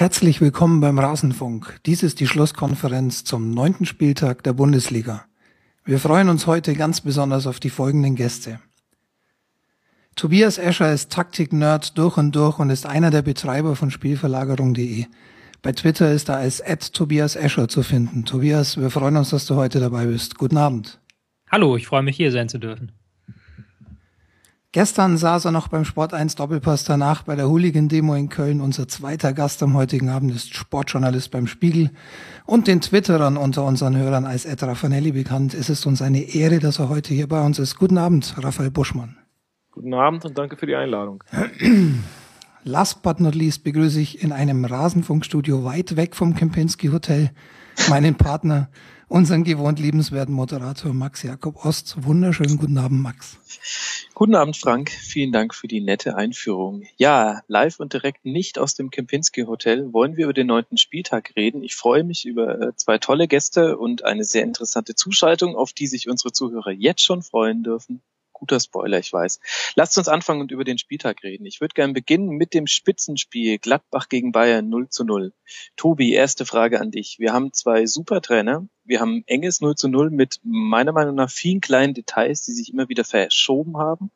Herzlich willkommen beim Rasenfunk. Dies ist die Schlusskonferenz zum neunten Spieltag der Bundesliga. Wir freuen uns heute ganz besonders auf die folgenden Gäste. Tobias Escher ist Taktik-Nerd durch und durch und ist einer der Betreiber von Spielverlagerung.de. Bei Twitter ist er als Tobias Escher zu finden. Tobias, wir freuen uns, dass du heute dabei bist. Guten Abend. Hallo, ich freue mich hier sein zu dürfen. Gestern saß er noch beim Sport 1 Doppelpass danach bei der Hooligan-Demo in Köln. Unser zweiter Gast am heutigen Abend ist Sportjournalist beim Spiegel und den Twitterern unter unseren Hörern als Ed Raffanelli bekannt. Es ist uns eine Ehre, dass er heute hier bei uns ist. Guten Abend, Raphael Buschmann. Guten Abend und danke für die Einladung. Last but not least begrüße ich in einem Rasenfunkstudio weit weg vom Kempinski Hotel meinen Partner, unseren gewohnt liebenswerten Moderator Max Jakob Ost. Wunderschönen guten Abend, Max. Guten Abend, Frank. Vielen Dank für die nette Einführung. Ja, live und direkt nicht aus dem Kempinski Hotel wollen wir über den neunten Spieltag reden. Ich freue mich über äh, zwei tolle Gäste und eine sehr interessante Zuschaltung, auf die sich unsere Zuhörer jetzt schon freuen dürfen guter Spoiler, ich weiß. Lasst uns anfangen und über den Spieltag reden. Ich würde gerne beginnen mit dem Spitzenspiel Gladbach gegen Bayern 0 zu 0. Tobi, erste Frage an dich. Wir haben zwei Supertrainer. Wir haben enges 0 zu 0 mit meiner Meinung nach vielen kleinen Details, die sich immer wieder verschoben haben.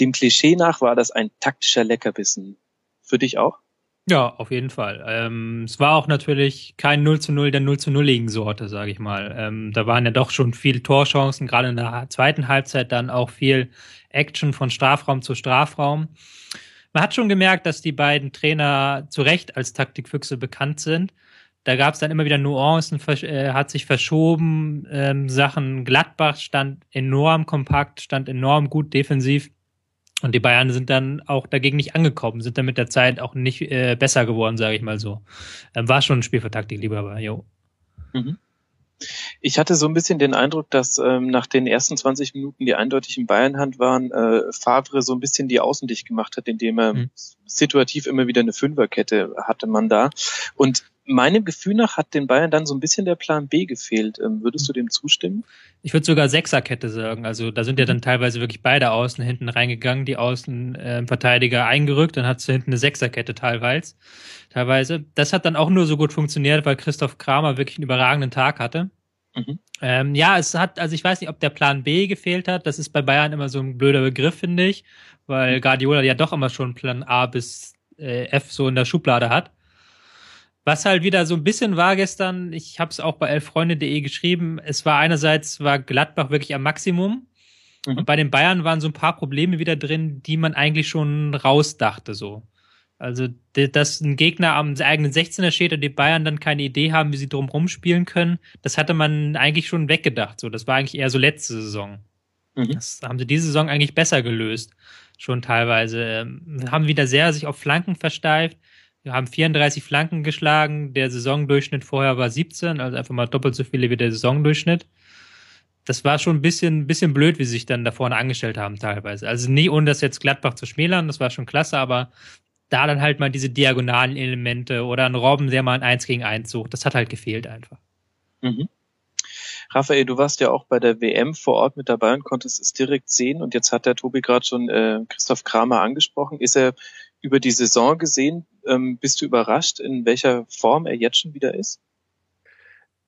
Dem Klischee nach war das ein taktischer Leckerbissen. Für dich auch? Ja, auf jeden Fall. Ähm, es war auch natürlich kein 0 zu 0 der 0 zu 0 Sorte, sage ich mal. Ähm, da waren ja doch schon viele Torchancen, gerade in der zweiten Halbzeit dann auch viel Action von Strafraum zu Strafraum. Man hat schon gemerkt, dass die beiden Trainer zu Recht als Taktikfüchse bekannt sind. Da gab es dann immer wieder Nuancen, äh, hat sich verschoben, ähm, Sachen. Gladbach stand enorm kompakt, stand enorm gut defensiv. Und die Bayern sind dann auch dagegen nicht angekommen, sind dann mit der Zeit auch nicht äh, besser geworden, sage ich mal so. Ähm, war schon ein Spiel für Taktik lieber, aber jo. Mhm. Ich hatte so ein bisschen den Eindruck, dass ähm, nach den ersten 20 Minuten, die eindeutig in Bayernhand waren, äh, Favre so ein bisschen die Außen dicht gemacht hat, indem er mhm. situativ immer wieder eine Fünferkette hatte man da. Und meinem Gefühl nach hat den Bayern dann so ein bisschen der Plan B gefehlt. Ähm, würdest du dem zustimmen? Ich würde sogar Sechserkette sagen. Also da sind ja dann teilweise wirklich beide Außen hinten reingegangen, die Außenverteidiger äh, eingerückt, dann hat du hinten eine Sechserkette teilweise. Teilweise. Das hat dann auch nur so gut funktioniert, weil Christoph Kramer wirklich einen überragenden Tag hatte. Mhm. Ähm, ja, es hat, also ich weiß nicht, ob der Plan B gefehlt hat. Das ist bei Bayern immer so ein blöder Begriff, finde ich, weil Guardiola ja doch immer schon Plan A bis äh, F so in der Schublade hat. Was halt wieder so ein bisschen war gestern, ich habe es auch bei elffreunde.de geschrieben, es war einerseits war Gladbach wirklich am Maximum mhm. und bei den Bayern waren so ein paar Probleme wieder drin, die man eigentlich schon rausdachte so. Also, dass ein Gegner am eigenen 16er steht und die Bayern dann keine Idee haben, wie sie drumherum spielen können, das hatte man eigentlich schon weggedacht. So, das war eigentlich eher so letzte Saison. Mhm. Das haben sie diese Saison eigentlich besser gelöst. Schon teilweise. Ähm, haben wieder sehr sich auf Flanken versteift. Wir haben 34 Flanken geschlagen. Der Saisondurchschnitt vorher war 17, also einfach mal doppelt so viele wie der Saisondurchschnitt. Das war schon ein bisschen, bisschen blöd, wie sie sich dann da vorne angestellt haben teilweise. Also nie ohne das jetzt Gladbach zu schmälern, das war schon klasse, aber da dann halt mal diese diagonalen Elemente oder ein Robben, der mal ein 1 gegen 1 sucht, das hat halt gefehlt einfach. Mhm. Raphael, du warst ja auch bei der WM vor Ort mit dabei und konntest es direkt sehen. Und jetzt hat der Tobi gerade schon äh, Christoph Kramer angesprochen. Ist er über die Saison gesehen, ähm, bist du überrascht, in welcher Form er jetzt schon wieder ist?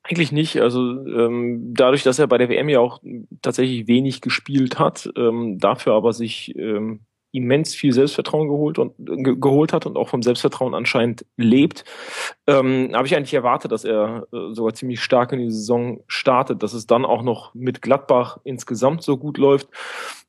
Eigentlich nicht. Also ähm, dadurch, dass er bei der WM ja auch tatsächlich wenig gespielt hat, ähm, dafür aber sich ähm, immens viel Selbstvertrauen geholt und ge geholt hat und auch vom Selbstvertrauen anscheinend lebt, ähm, habe ich eigentlich erwartet, dass er äh, sogar ziemlich stark in die Saison startet, dass es dann auch noch mit Gladbach insgesamt so gut läuft.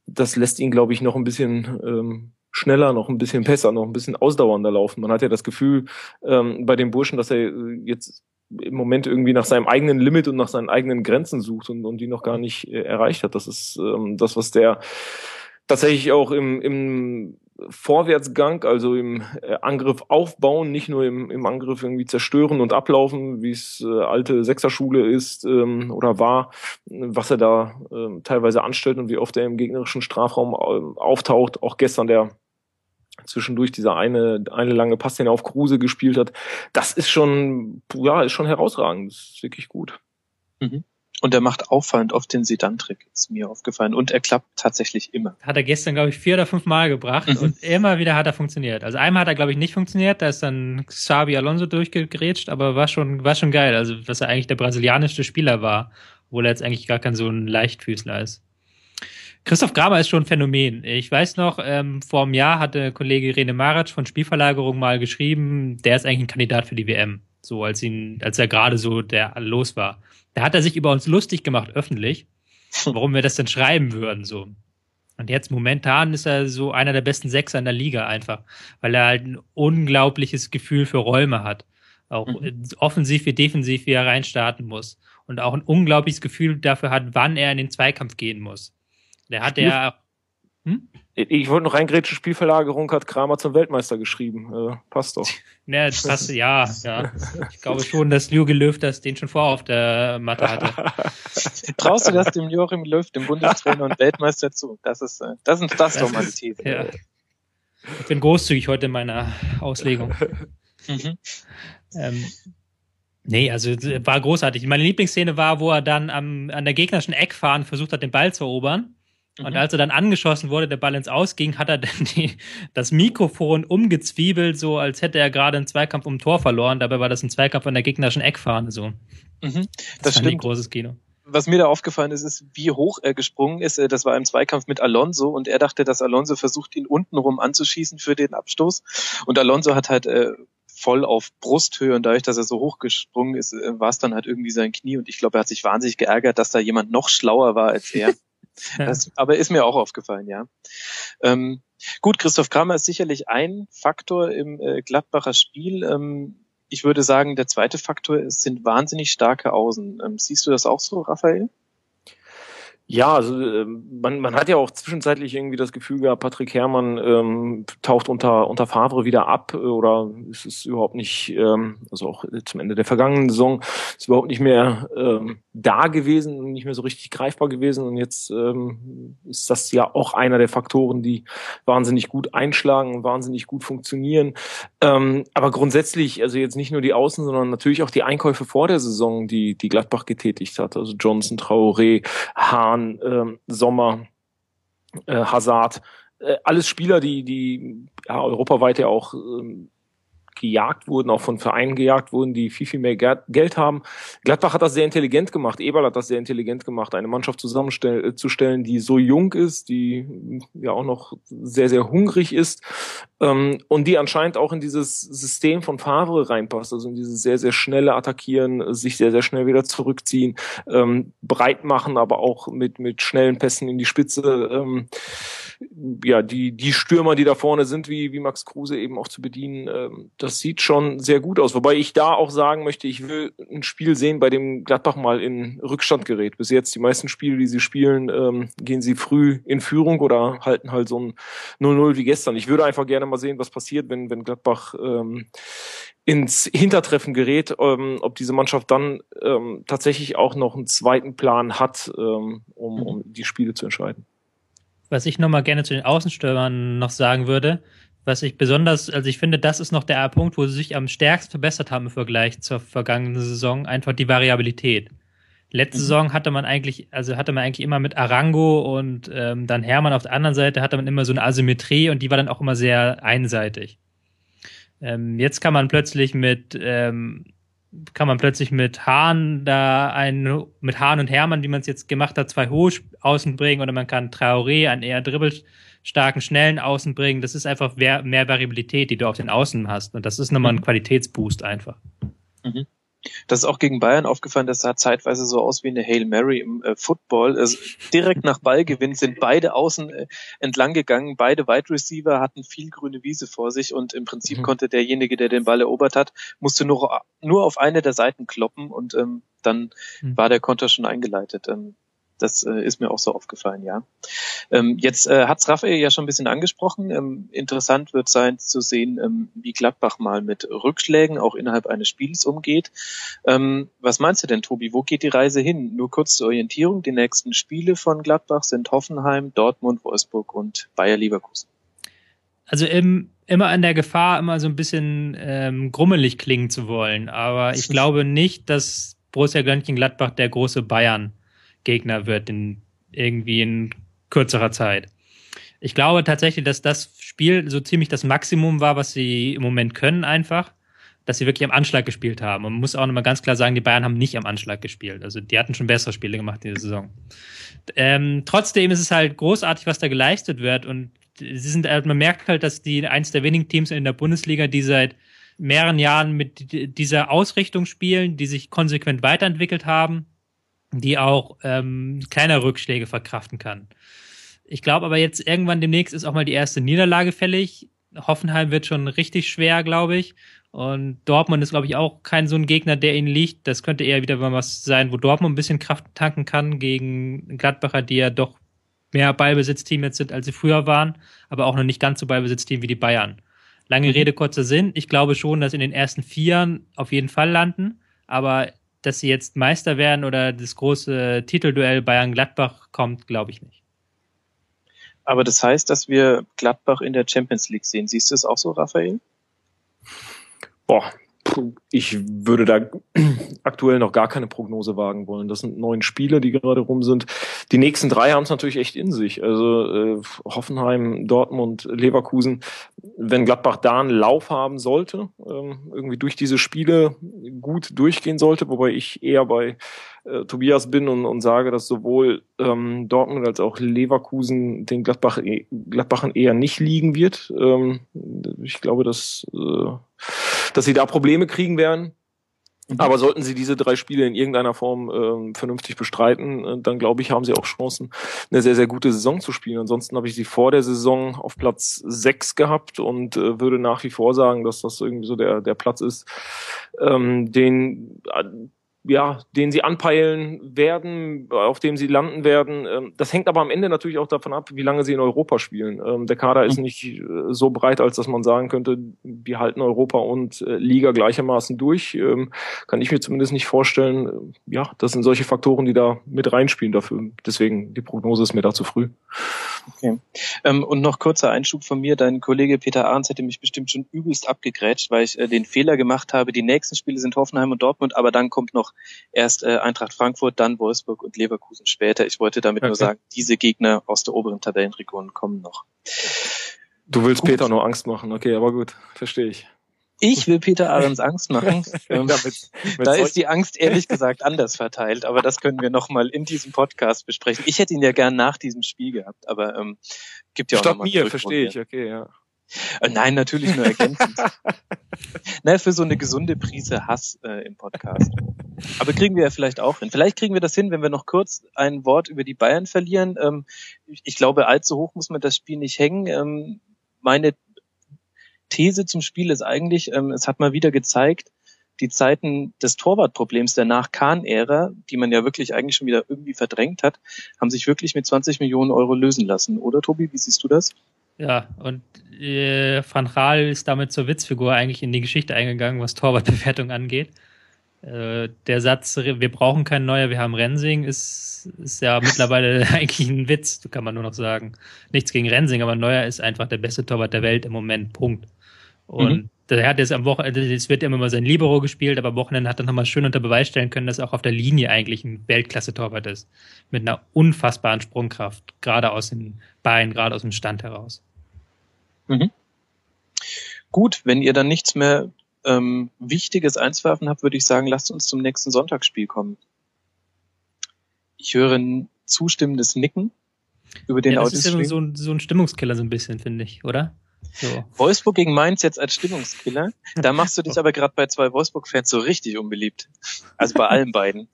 Das lässt ihn, glaube ich, noch ein bisschen ähm, schneller, noch ein bisschen besser, noch ein bisschen ausdauernder laufen. Man hat ja das Gefühl ähm, bei den Burschen, dass er äh, jetzt im Moment irgendwie nach seinem eigenen Limit und nach seinen eigenen Grenzen sucht und, und die noch gar nicht äh, erreicht hat. Das ist ähm, das, was der tatsächlich auch im, im Vorwärtsgang, also im äh, Angriff aufbauen, nicht nur im, im Angriff irgendwie zerstören und ablaufen, wie es äh, alte Sechserschule ist ähm, oder war, was er da äh, teilweise anstellt und wie oft er im gegnerischen Strafraum äh, auftaucht. Auch gestern der zwischendurch dieser eine, eine lange Pass, den er auf Kruse gespielt hat. Das ist schon, ja, ist schon herausragend. Das ist wirklich gut. Mhm. Und er macht auffallend oft den Sedan-Trick, ist mir aufgefallen. Und er klappt tatsächlich immer. Hat er gestern, glaube ich, vier oder fünf Mal gebracht mhm. und immer wieder hat er funktioniert. Also einmal hat er, glaube ich, nicht funktioniert, da ist dann Xabi Alonso durchgegrätscht, aber war schon, war schon geil. Also, dass er eigentlich der brasilianischste Spieler war, obwohl er jetzt eigentlich gar kein so ein Leichtfüßler ist. Christoph Kramer ist schon ein Phänomen. Ich weiß noch, ähm, vor einem Jahr hatte Kollege Rene Maric von Spielverlagerung mal geschrieben, der ist eigentlich ein Kandidat für die WM. So als ihn, als er gerade so der los war. Da hat er sich über uns lustig gemacht, öffentlich, warum wir das denn schreiben würden, so. Und jetzt momentan ist er so einer der besten Sechser in der Liga einfach, weil er halt ein unglaubliches Gefühl für Räume hat. Auch mhm. offensiv wie defensiv, wie er reinstarten muss. Und auch ein unglaubliches Gefühl dafür hat, wann er in den Zweikampf gehen muss. Der hat ja. Hm? Ich wollte noch reingrätschen, Spielverlagerung hat Kramer zum Weltmeister geschrieben. Äh, passt doch. Ja, passt, ja, ja. Ich glaube schon, dass Jogi Löw das den schon vor auf der Matte hatte. Traust du das dem Joachim Löw, dem Bundestrainer und Weltmeister zu? Das ist, äh, das ist, das ist doch mal die These. Ja. Ich bin großzügig heute in meiner Auslegung. Mhm. Ähm, Nee, also war großartig. Meine Lieblingsszene war, wo er dann am, an der gegnerischen Eckfahne versucht hat, den Ball zu erobern. Und mhm. als er dann angeschossen wurde, der Ball ins Ausging, hat er dann die, das Mikrofon umgezwiebelt, so als hätte er gerade einen Zweikampf um ein Tor verloren. Dabei war das ein Zweikampf an der gegnerischen Eckfahne, so. Mhm. Das, das stimmt. Ein großes Kino. Was mir da aufgefallen ist, ist, wie hoch er gesprungen ist. Äh, das war im Zweikampf mit Alonso und er dachte, dass Alonso versucht, ihn untenrum anzuschießen für den Abstoß. Und Alonso hat halt äh, voll auf Brusthöhe und dadurch, dass er so hoch gesprungen ist, äh, war es dann halt irgendwie sein Knie und ich glaube, er hat sich wahnsinnig geärgert, dass da jemand noch schlauer war als er. Das, aber ist mir auch aufgefallen, ja. Ähm, gut, Christoph Kramer ist sicherlich ein Faktor im äh, Gladbacher Spiel. Ähm, ich würde sagen, der zweite Faktor ist, sind wahnsinnig starke Außen. Ähm, siehst du das auch so, Raphael? Ja, also ähm, man, man hat ja auch zwischenzeitlich irgendwie das Gefühl gehabt, Patrick Herrmann ähm, taucht unter unter Favre wieder ab äh, oder ist es überhaupt nicht, ähm, also auch zum Ende der vergangenen Saison ist überhaupt nicht mehr ähm, da gewesen und nicht mehr so richtig greifbar gewesen und jetzt ähm, ist das ja auch einer der Faktoren, die wahnsinnig gut einschlagen wahnsinnig gut funktionieren. Ähm, aber grundsätzlich, also jetzt nicht nur die Außen, sondern natürlich auch die Einkäufe vor der Saison, die die Gladbach getätigt hat, also Johnson, Traoré, Hahn Hahn, ähm, Sommer, äh, Hazard, äh, alles Spieler, die, die ja, europaweit ja auch ähm, gejagt wurden, auch von Vereinen gejagt wurden, die viel, viel mehr Geld haben. Gladbach hat das sehr intelligent gemacht, Eberl hat das sehr intelligent gemacht, eine Mannschaft zusammenzustellen, die so jung ist, die ja auch noch sehr, sehr hungrig ist ähm, und die anscheinend auch in dieses System von Favre reinpasst, also in dieses sehr, sehr schnelle Attackieren, sich sehr, sehr schnell wieder zurückziehen, ähm, breit machen, aber auch mit, mit schnellen Pässen in die Spitze. Ähm, ja, die, die Stürmer, die da vorne sind, wie, wie Max Kruse eben auch zu bedienen, ähm, das sieht schon sehr gut aus. Wobei ich da auch sagen möchte, ich will ein Spiel sehen, bei dem Gladbach mal in Rückstand gerät. Bis jetzt die meisten Spiele, die sie spielen, ähm, gehen sie früh in Führung oder halten halt so ein 0-0 wie gestern. Ich würde einfach gerne mal sehen, was passiert, wenn, wenn Gladbach ähm, ins Hintertreffen gerät, ähm, ob diese Mannschaft dann ähm, tatsächlich auch noch einen zweiten Plan hat, ähm, um, um die Spiele zu entscheiden was ich nochmal gerne zu den Außenstürmern noch sagen würde, was ich besonders, also ich finde, das ist noch der Punkt, wo sie sich am stärksten verbessert haben im Vergleich zur vergangenen Saison, einfach die Variabilität. Letzte mhm. Saison hatte man eigentlich, also hatte man eigentlich immer mit Arango und ähm, dann Hermann auf der anderen Seite hatte man immer so eine Asymmetrie und die war dann auch immer sehr einseitig. Ähm, jetzt kann man plötzlich mit ähm, kann man plötzlich mit Hahn da ein, mit Hahn und Hermann, wie man es jetzt gemacht hat, zwei hohe Außen bringen oder man kann Traoré, einen eher dribbelstarken, schnellen Außen bringen. Das ist einfach mehr, mehr Variabilität, die du auf den Außen hast. Und das ist nochmal ein mhm. Qualitätsboost einfach. Mhm. Das ist auch gegen Bayern aufgefallen, das sah zeitweise so aus wie eine Hail Mary im äh, Football. Also direkt nach Ballgewinn sind beide außen äh, entlang gegangen, beide Wide Receiver hatten viel grüne Wiese vor sich und im Prinzip mhm. konnte derjenige, der den Ball erobert hat, musste nur, nur auf eine der Seiten kloppen und ähm, dann mhm. war der Konter schon eingeleitet. Ähm, das äh, ist mir auch so aufgefallen, ja. Ähm, jetzt äh, hat Raphael ja schon ein bisschen angesprochen. Ähm, interessant wird sein zu sehen, ähm, wie Gladbach mal mit Rückschlägen auch innerhalb eines Spiels umgeht. Ähm, was meinst du denn, Tobi? Wo geht die Reise hin? Nur kurz zur Orientierung. Die nächsten Spiele von Gladbach sind Hoffenheim, Dortmund, Wolfsburg und Bayer Leverkusen. Also im, immer an der Gefahr, immer so ein bisschen ähm, grummelig klingen zu wollen. Aber ich glaube nicht, dass Borussia Gladbach der große Bayern Gegner wird in irgendwie in kürzerer Zeit. Ich glaube tatsächlich, dass das Spiel so ziemlich das Maximum war, was sie im Moment können, einfach, dass sie wirklich am Anschlag gespielt haben. Man muss auch nochmal ganz klar sagen, die Bayern haben nicht am Anschlag gespielt. Also die hatten schon bessere Spiele gemacht der Saison. Ähm, trotzdem ist es halt großartig, was da geleistet wird. Und sie sind, halt, man merkt halt, dass die eins der wenigen Teams in der Bundesliga, die seit mehreren Jahren mit dieser Ausrichtung spielen, die sich konsequent weiterentwickelt haben, die auch ähm, kleine Rückschläge verkraften kann. Ich glaube aber jetzt irgendwann demnächst ist auch mal die erste Niederlage fällig. Hoffenheim wird schon richtig schwer, glaube ich. Und Dortmund ist, glaube ich, auch kein so ein Gegner, der ihnen liegt. Das könnte eher wieder mal was sein, wo Dortmund ein bisschen Kraft tanken kann gegen Gladbacher, die ja doch mehr Ballbesitzteam jetzt sind, als sie früher waren, aber auch noch nicht ganz so Ballbesitzteam wie die Bayern. Lange mhm. Rede, kurzer Sinn. Ich glaube schon, dass in den ersten Vieren auf jeden Fall landen, aber dass sie jetzt Meister werden oder das große Titelduell Bayern-Gladbach kommt, glaube ich nicht. Aber das heißt, dass wir Gladbach in der Champions League sehen. Siehst du es auch so, Raphael? Boah, ich würde da aktuell noch gar keine Prognose wagen wollen. Das sind neun Spiele, die gerade rum sind. Die nächsten drei haben es natürlich echt in sich. Also äh, Hoffenheim, Dortmund, Leverkusen. Wenn Gladbach da einen Lauf haben sollte, ähm, irgendwie durch diese Spiele gut durchgehen sollte, wobei ich eher bei äh, Tobias bin und, und sage, dass sowohl ähm, Dortmund als auch Leverkusen den Gladbach, e, Gladbachern eher nicht liegen wird. Ähm, ich glaube, dass, äh, dass sie da Probleme kriegen werden. Mhm. Aber sollten sie diese drei Spiele in irgendeiner Form äh, vernünftig bestreiten, äh, dann glaube ich, haben sie auch Chancen, eine sehr, sehr gute Saison zu spielen. Ansonsten habe ich sie vor der Saison auf Platz sechs gehabt und äh, würde nach wie vor sagen, dass das irgendwie so der, der Platz ist, ähm, den ja, den sie anpeilen werden, auf dem sie landen werden. Ähm, das hängt aber am Ende natürlich auch davon ab, wie lange sie in Europa spielen. Ähm, der Kader ist nicht äh, so breit, als dass man sagen könnte, wir halten Europa und äh, Liga gleichermaßen durch. Ähm, kann ich mir zumindest nicht vorstellen. Ja, das sind solche Faktoren, die da mit reinspielen dafür. Deswegen, die Prognose ist mir da zu früh. Okay. und noch kurzer Einschub von mir. Dein Kollege Peter Ahrens hätte mich bestimmt schon übelst abgegrätscht, weil ich äh, den Fehler gemacht habe. Die nächsten Spiele sind Hoffenheim und Dortmund, aber dann kommt noch erst äh, Eintracht Frankfurt, dann Wolfsburg und Leverkusen später. Ich wollte damit okay. nur sagen, diese Gegner aus der oberen Tabellenregion kommen noch. Du willst gut. Peter nur Angst machen, okay, aber gut, verstehe ich. Ich will Peter Ahrens Angst machen. Ja, mit, mit da ist die Angst ehrlich gesagt anders verteilt, aber das können wir nochmal in diesem Podcast besprechen. Ich hätte ihn ja gern nach diesem Spiel gehabt, aber ähm, gibt ja auch Stopp mir, verstehe ich, okay, ja. Äh, nein, natürlich nur ergänzend. Na, für so eine gesunde Prise Hass äh, im Podcast. Aber kriegen wir ja vielleicht auch hin. Vielleicht kriegen wir das hin, wenn wir noch kurz ein Wort über die Bayern verlieren. Ähm, ich, ich, glaube, allzu hoch muss man das Spiel nicht hängen. Ähm, meine These zum Spiel ist eigentlich, ähm, es hat mal wieder gezeigt, die Zeiten des Torwartproblems der Nach-Kahn-Ära, die man ja wirklich eigentlich schon wieder irgendwie verdrängt hat, haben sich wirklich mit 20 Millionen Euro lösen lassen. Oder Tobi, wie siehst du das? Ja, und äh, Van Raal ist damit zur Witzfigur eigentlich in die Geschichte eingegangen, was Torwartbewertung angeht. Äh, der Satz, wir brauchen keinen Neuer, wir haben Rensing, ist, ist ja mittlerweile eigentlich ein Witz, kann man nur noch sagen. Nichts gegen Rensing, aber Neuer ist einfach der beste Torwart der Welt im Moment, Punkt. Und mhm. der hat jetzt am Wochenende, es wird ja immer mal sein Libero gespielt, aber am Wochenende hat er nochmal schön unter Beweis stellen können, dass er auch auf der Linie eigentlich ein Weltklasse-Torwart ist. Mit einer unfassbaren Sprungkraft, gerade aus den Beinen, gerade aus dem Stand heraus. Mhm. Gut, wenn ihr dann nichts mehr ähm, Wichtiges einzuwerfen habt, würde ich sagen, lasst uns zum nächsten Sonntagsspiel kommen. Ich höre ein zustimmendes Nicken über den ja, Das ist ja so, so ein Stimmungskiller so ein bisschen, finde ich, oder? So. Wolfsburg gegen Mainz jetzt als Stimmungskiller. Da machst du dich aber gerade bei zwei Wolfsburg-Fans so richtig unbeliebt. Also bei allen beiden.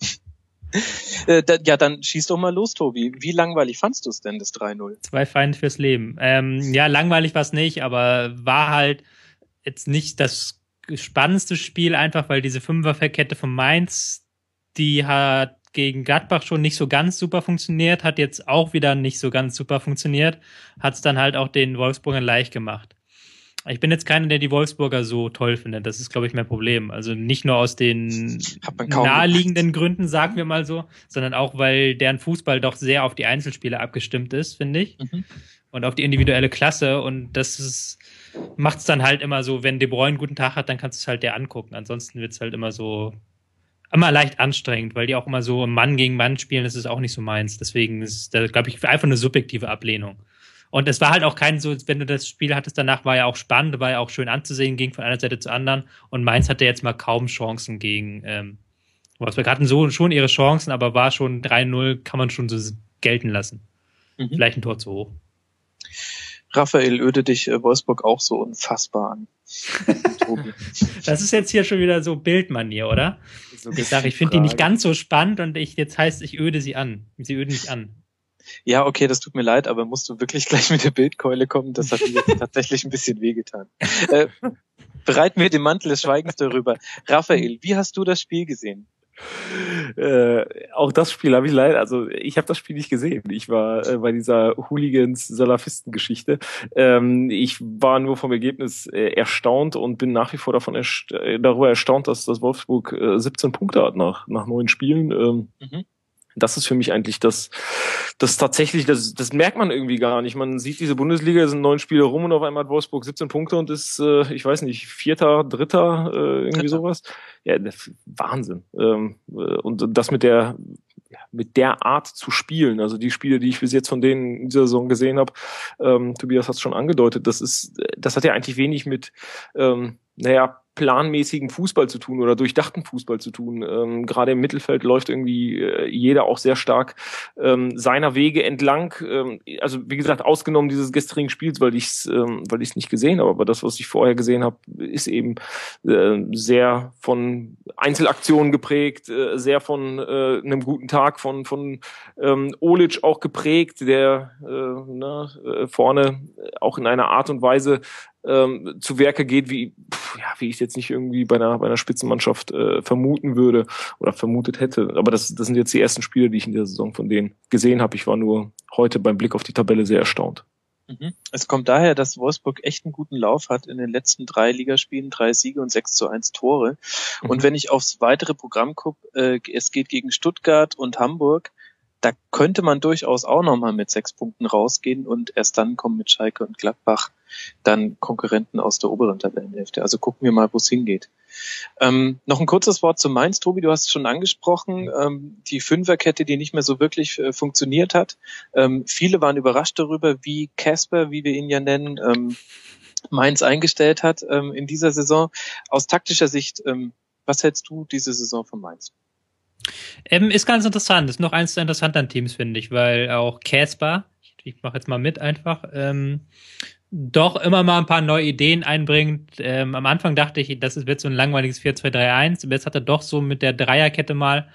Äh, ja, dann schieß doch mal los, Tobi. Wie langweilig fandst du es denn, das 3-0? Zwei Feinde fürs Leben. Ähm, ja, langweilig war es nicht, aber war halt jetzt nicht das spannendste Spiel, einfach weil diese Fünferkette von Mainz, die hat gegen Gladbach schon nicht so ganz super funktioniert, hat jetzt auch wieder nicht so ganz super funktioniert, hat es dann halt auch den Wolfsburgern leicht gemacht. Ich bin jetzt keiner, der die Wolfsburger so toll findet. Das ist, glaube ich, mein Problem. Also nicht nur aus den naheliegenden Gründen, sagen wir mal so, sondern auch, weil deren Fußball doch sehr auf die Einzelspiele abgestimmt ist, finde ich. Mhm. Und auf die individuelle Klasse. Und das macht es dann halt immer so, wenn De Bruyne einen guten Tag hat, dann kannst du es halt dir angucken. Ansonsten wird es halt immer so immer leicht anstrengend, weil die auch immer so Mann gegen Mann spielen, das ist auch nicht so meins. Deswegen ist da, glaube ich, einfach eine subjektive Ablehnung. Und es war halt auch kein so, wenn du das Spiel hattest, danach war ja auch spannend, war ja auch schön anzusehen, ging von einer Seite zur anderen. Und Mainz hatte jetzt mal kaum Chancen gegen ähm, Wolfsburg. Hatten so schon ihre Chancen, aber war schon 3-0, kann man schon so gelten lassen. Mhm. Vielleicht ein Tor zu hoch. Raphael öde dich äh, Wolfsburg auch so unfassbar an. das ist jetzt hier schon wieder so Bildmanier, oder? So ich sage, ich finde die nicht ganz so spannend und ich jetzt heißt, ich öde sie an. Sie öden mich an. Ja, okay, das tut mir leid, aber musst du wirklich gleich mit der Bildkeule kommen? Das hat mir jetzt tatsächlich ein bisschen wehgetan. Äh, bereiten wir den Mantel des Schweigens darüber. Raphael, wie hast du das Spiel gesehen? Äh, auch das Spiel habe ich leider, also ich habe das Spiel nicht gesehen. Ich war äh, bei dieser Hooligans-Salafisten-Geschichte. Ähm, ich war nur vom Ergebnis äh, erstaunt und bin nach wie vor davon erst äh, darüber erstaunt, dass das Wolfsburg 17 äh, Punkte hat nach, nach neun Spielen. Ähm, mhm das ist für mich eigentlich das, das tatsächlich, das, das merkt man irgendwie gar nicht. Man sieht diese Bundesliga, es sind neun Spiele rum und auf einmal hat Wolfsburg 17 Punkte und ist, äh, ich weiß nicht, Vierter, Dritter, äh, irgendwie sowas. Ja, Wahnsinn. Ähm, äh, und das mit der, mit der Art zu spielen, also die Spiele, die ich bis jetzt von denen in dieser Saison gesehen habe, ähm, Tobias hat es schon angedeutet, das ist, das hat ja eigentlich wenig mit, ähm, naja, planmäßigen Fußball zu tun oder durchdachten Fußball zu tun. Ähm, Gerade im Mittelfeld läuft irgendwie äh, jeder auch sehr stark ähm, seiner Wege entlang. Ähm, also wie gesagt, ausgenommen dieses gestrigen Spiels, weil ich es ähm, weil ich es nicht gesehen habe. Aber das, was ich vorher gesehen habe, ist eben äh, sehr von Einzelaktionen geprägt, äh, sehr von äh, einem guten Tag von von ähm, Olic auch geprägt, der äh, ne, äh, vorne auch in einer Art und Weise ähm, zu Werke geht, wie, pff, ja, wie ich jetzt nicht irgendwie bei einer, bei einer Spitzenmannschaft äh, vermuten würde oder vermutet hätte. Aber das, das sind jetzt die ersten Spiele, die ich in der Saison von denen gesehen habe. Ich war nur heute beim Blick auf die Tabelle sehr erstaunt. Mhm. Es kommt daher, dass Wolfsburg echt einen guten Lauf hat in den letzten drei Ligaspielen, drei Siege und sechs zu eins Tore. Mhm. Und wenn ich aufs weitere Programm gucke, äh, es geht gegen Stuttgart und Hamburg, da könnte man durchaus auch nochmal mit sechs Punkten rausgehen und erst dann kommen mit Schalke und Gladbach dann Konkurrenten aus der oberen Tabellenhälfte. Also gucken wir mal, wo es hingeht. Ähm, noch ein kurzes Wort zu Mainz, Tobi, du hast es schon angesprochen, ähm, die Fünferkette, die nicht mehr so wirklich äh, funktioniert hat. Ähm, viele waren überrascht darüber, wie Casper, wie wir ihn ja nennen, ähm, Mainz eingestellt hat ähm, in dieser Saison. Aus taktischer Sicht, ähm, was hältst du diese Saison von Mainz? Ähm, ist ganz interessant. Ist noch eins der interessanten Teams, finde ich, weil auch Casper, ich, ich mache jetzt mal mit einfach, ähm, doch immer mal ein paar neue Ideen einbringt. Ähm, am Anfang dachte ich, das wird so ein langweiliges 4-2-3-1, aber jetzt hat er doch so mit der Dreierkette mal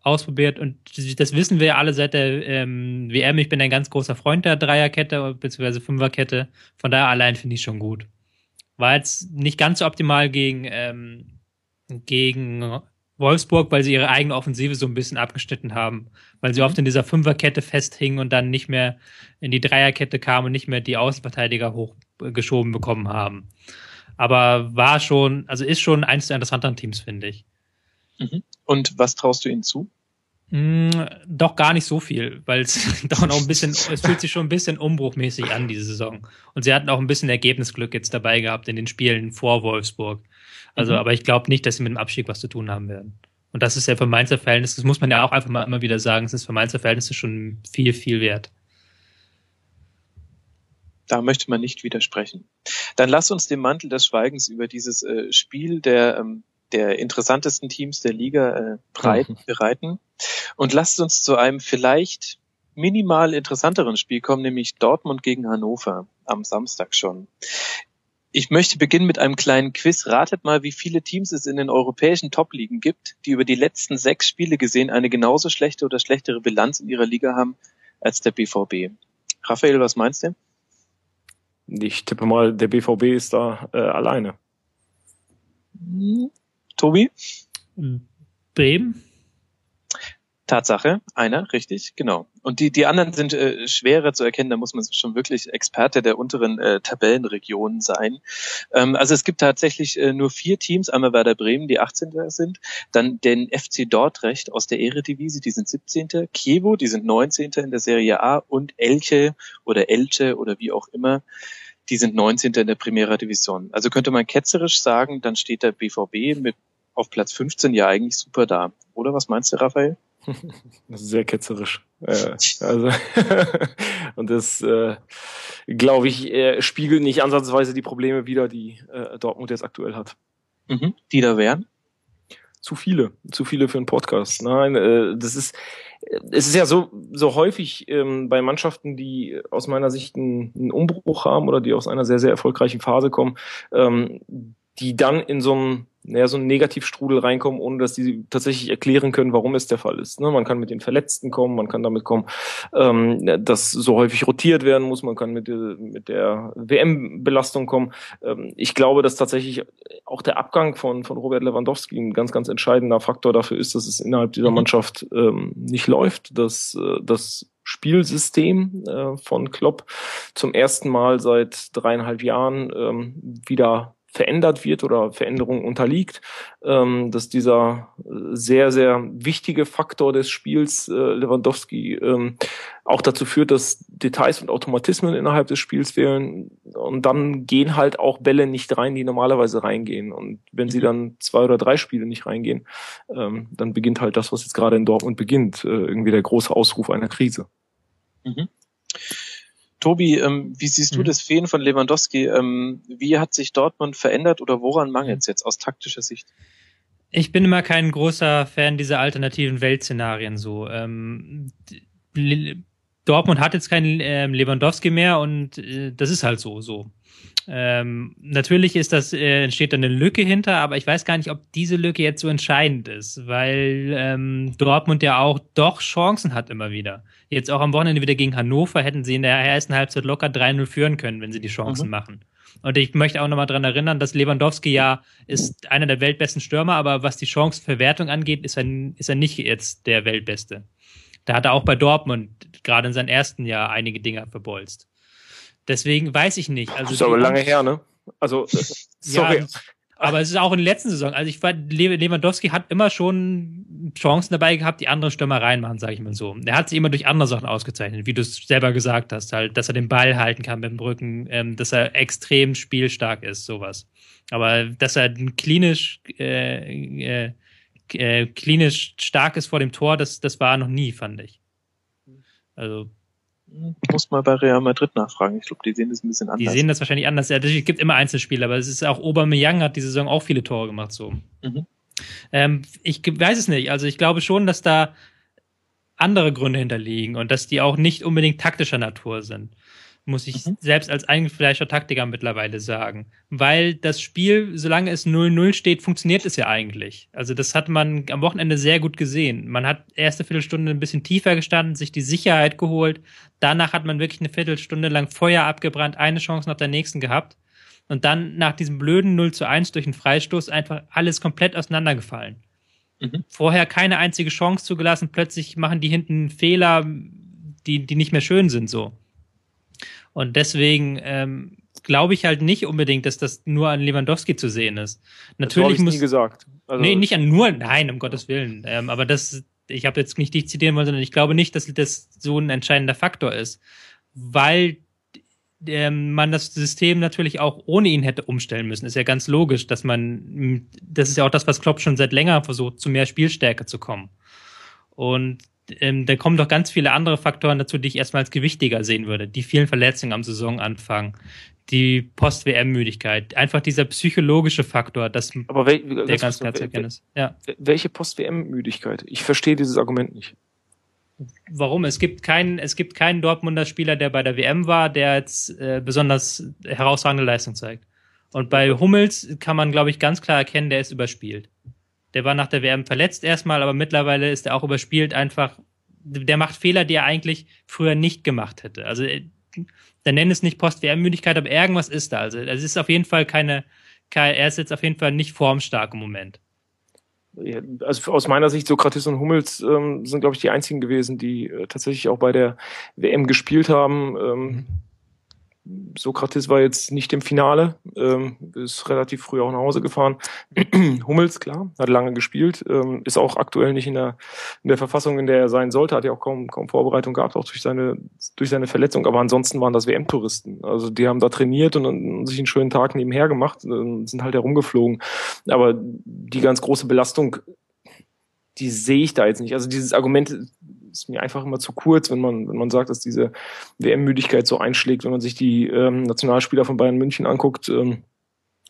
ausprobiert und das wissen wir ja alle seit der ähm, WM. Ich bin ein ganz großer Freund der Dreierkette bzw. Fünferkette. Von daher allein finde ich schon gut. War jetzt nicht ganz so optimal gegen, ähm, gegen Wolfsburg, weil sie ihre eigene Offensive so ein bisschen abgeschnitten haben, weil sie oft in dieser Fünferkette festhingen und dann nicht mehr in die Dreierkette kamen und nicht mehr die Außenverteidiger hochgeschoben bekommen haben. Aber war schon, also ist schon eines der interessanteren Teams, finde ich. Mhm. Und was traust du ihnen zu? Mm, doch gar nicht so viel, weil es doch noch ein bisschen, es fühlt sich schon ein bisschen umbruchmäßig an, diese Saison. Und sie hatten auch ein bisschen Ergebnisglück jetzt dabei gehabt in den Spielen vor Wolfsburg. Also, mhm. aber ich glaube nicht, dass sie mit dem Abstieg was zu tun haben werden. Und das ist ja für Mainzer Verhältnisse, das muss man ja auch einfach mal immer wieder sagen, es ist für Mainzer Verhältnisse schon viel, viel wert. Da möchte man nicht widersprechen. Dann lass uns den Mantel des Schweigens über dieses äh, Spiel der, ähm, der interessantesten Teams der Liga äh, breit, mhm. bereiten und lasst uns zu einem vielleicht minimal interessanteren Spiel kommen, nämlich Dortmund gegen Hannover am Samstag schon. Ich möchte beginnen mit einem kleinen Quiz. Ratet mal, wie viele Teams es in den europäischen Top-Ligen gibt, die über die letzten sechs Spiele gesehen eine genauso schlechte oder schlechtere Bilanz in ihrer Liga haben als der BVB. Raphael, was meinst du? Ich tippe mal, der BVB ist da äh, alleine. Tobi? Bremen? Tatsache, einer, richtig, genau. Und die, die anderen sind äh, schwerer zu erkennen, da muss man schon wirklich Experte der unteren äh, Tabellenregionen sein. Ähm, also es gibt tatsächlich äh, nur vier Teams, einmal Werder Bremen, die 18. sind, dann den FC Dordrecht aus der Eredivisie, die sind 17. Kiewo, die sind 19. in der Serie A und Elche oder Elche oder wie auch immer, die sind 19. in der Primera Division. Also könnte man ketzerisch sagen, dann steht der BVB mit auf Platz 15 ja eigentlich super da. Oder was meinst du, Raphael? Das ist sehr ketzerisch. Äh, also und das, äh, glaube ich, äh, spiegelt nicht ansatzweise die Probleme wider, die äh, Dortmund jetzt aktuell hat. Mhm. Die da wären? Zu viele, zu viele für einen Podcast. Nein, äh, das ist, es ist ja so, so häufig ähm, bei Mannschaften, die aus meiner Sicht einen, einen Umbruch haben oder die aus einer sehr, sehr erfolgreichen Phase kommen, ähm, die dann in so einem naja, so einen Negativstrudel reinkommen, ohne dass die tatsächlich erklären können, warum es der Fall ist. Ne? Man kann mit den Verletzten kommen, man kann damit kommen, ähm, dass so häufig rotiert werden muss, man kann mit, der, mit der WM-Belastung kommen. Ähm, ich glaube, dass tatsächlich auch der Abgang von, von Robert Lewandowski ein ganz, ganz entscheidender Faktor dafür ist, dass es innerhalb dieser mhm. Mannschaft ähm, nicht läuft, dass äh, das Spielsystem äh, von Klopp zum ersten Mal seit dreieinhalb Jahren ähm, wieder verändert wird oder Veränderungen unterliegt, ähm, dass dieser sehr, sehr wichtige Faktor des Spiels, äh, Lewandowski, ähm, auch dazu führt, dass Details und Automatismen innerhalb des Spiels fehlen und dann gehen halt auch Bälle nicht rein, die normalerweise reingehen und wenn sie mhm. dann zwei oder drei Spiele nicht reingehen, ähm, dann beginnt halt das, was jetzt gerade in Dortmund beginnt, äh, irgendwie der große Ausruf einer Krise. Mhm. Tobi, ähm, wie siehst du mhm. das Fehlen von Lewandowski? Ähm, wie hat sich Dortmund verändert oder woran mangelt es jetzt aus taktischer Sicht? Ich bin immer kein großer Fan dieser alternativen Weltszenarien so. Ähm, Dortmund hat jetzt keinen ähm, Lewandowski mehr und äh, das ist halt so, so. Ähm, natürlich ist das, äh, entsteht da eine Lücke hinter, aber ich weiß gar nicht, ob diese Lücke jetzt so entscheidend ist, weil ähm, Dortmund ja auch doch Chancen hat immer wieder. Jetzt auch am Wochenende wieder gegen Hannover hätten sie in der ersten Halbzeit locker 3-0 führen können, wenn sie die Chancen mhm. machen. Und ich möchte auch nochmal dran erinnern, dass Lewandowski ja ist einer der weltbesten Stürmer, aber was die Chancenverwertung angeht, ist er, ist er nicht jetzt der Weltbeste. Da hat er auch bei Dortmund gerade in seinem ersten Jahr einige Dinge verbolzt. Deswegen weiß ich nicht. Also das ist aber lange her, ne? Also, sorry. Ja, aber es ist auch in der letzten Saison. Also ich war, Lewandowski hat immer schon Chancen dabei gehabt, die andere Stürmer reinmachen, sage ich mal so. Er hat sich immer durch andere Sachen ausgezeichnet, wie du es selber gesagt hast, halt, dass er den Ball halten kann mit dem Rücken, ähm, dass er extrem spielstark ist, sowas. Aber dass er klinisch, äh, äh, äh, klinisch stark ist vor dem Tor, das, das war noch nie, fand ich. Also muss mal bei Real Madrid nachfragen. Ich glaube, die sehen das ein bisschen anders. Die sehen das wahrscheinlich anders. Ja, es gibt immer Einzelspiele, aber es ist auch Aubameyang hat die Saison auch viele Tore gemacht so. Mhm. Ähm, ich weiß es nicht. Also ich glaube schon, dass da andere Gründe hinterliegen und dass die auch nicht unbedingt taktischer Natur sind muss ich mhm. selbst als eingefleischter Taktiker mittlerweile sagen. Weil das Spiel, solange es 0-0 steht, funktioniert es ja eigentlich. Also das hat man am Wochenende sehr gut gesehen. Man hat erste Viertelstunde ein bisschen tiefer gestanden, sich die Sicherheit geholt. Danach hat man wirklich eine Viertelstunde lang Feuer abgebrannt, eine Chance nach der nächsten gehabt. Und dann nach diesem blöden 0 zu 1 durch einen Freistoß einfach alles komplett auseinandergefallen. Mhm. Vorher keine einzige Chance zugelassen, plötzlich machen die hinten Fehler, die, die nicht mehr schön sind so. Und deswegen ähm, glaube ich halt nicht unbedingt, dass das nur an Lewandowski zu sehen ist. Natürlich das muss. Nie gesagt. Also nee, nicht an nur, nein, um Gottes Willen. Ähm, aber das, ich habe jetzt nicht dich zitieren wollen, sondern ich glaube nicht, dass das so ein entscheidender Faktor ist, weil ähm, man das System natürlich auch ohne ihn hätte umstellen müssen. Ist ja ganz logisch, dass man, das ist ja auch das, was Klopp schon seit länger versucht, zu mehr Spielstärke zu kommen. Und ähm, da kommen doch ganz viele andere Faktoren dazu, die ich erstmal als gewichtiger sehen würde. Die vielen Verletzungen am Saisonanfang, die Post-WM-Müdigkeit, einfach dieser psychologische Faktor, das Aber wel, der ganz klar zu erkennen ist. Ja. Welche Post-WM-Müdigkeit? Ich verstehe dieses Argument nicht. Warum? Es gibt keinen, es gibt keinen Dortmunder Spieler, der bei der WM war, der jetzt äh, besonders herausragende Leistung zeigt. Und bei Hummels kann man, glaube ich, ganz klar erkennen, der ist überspielt. Der war nach der WM verletzt erstmal, aber mittlerweile ist er auch überspielt einfach. Der macht Fehler, die er eigentlich früher nicht gemacht hätte. Also, äh, der nennt es nicht Post-WM-Müdigkeit, aber irgendwas ist da. Also, es ist auf jeden Fall keine, keine, er ist jetzt auf jeden Fall nicht formstark im Moment. Also aus meiner Sicht, Sokrates und Hummels ähm, sind, glaube ich, die einzigen gewesen, die äh, tatsächlich auch bei der WM gespielt haben. Ähm, mhm Sokrates war jetzt nicht im Finale, ähm, ist relativ früh auch nach Hause gefahren. Hummels, klar, hat lange gespielt, ähm, ist auch aktuell nicht in der, in der Verfassung, in der er sein sollte, hat ja auch kaum, kaum Vorbereitung gehabt, auch durch seine, durch seine Verletzung. Aber ansonsten waren das WM-Touristen. Also die haben da trainiert und, und sich einen schönen Tag nebenher gemacht, und sind halt herumgeflogen. Aber die ganz große Belastung, die sehe ich da jetzt nicht. Also dieses Argument ist mir einfach immer zu kurz, wenn man, wenn man sagt, dass diese WM-Müdigkeit so einschlägt, wenn man sich die ähm, Nationalspieler von Bayern München anguckt, ähm,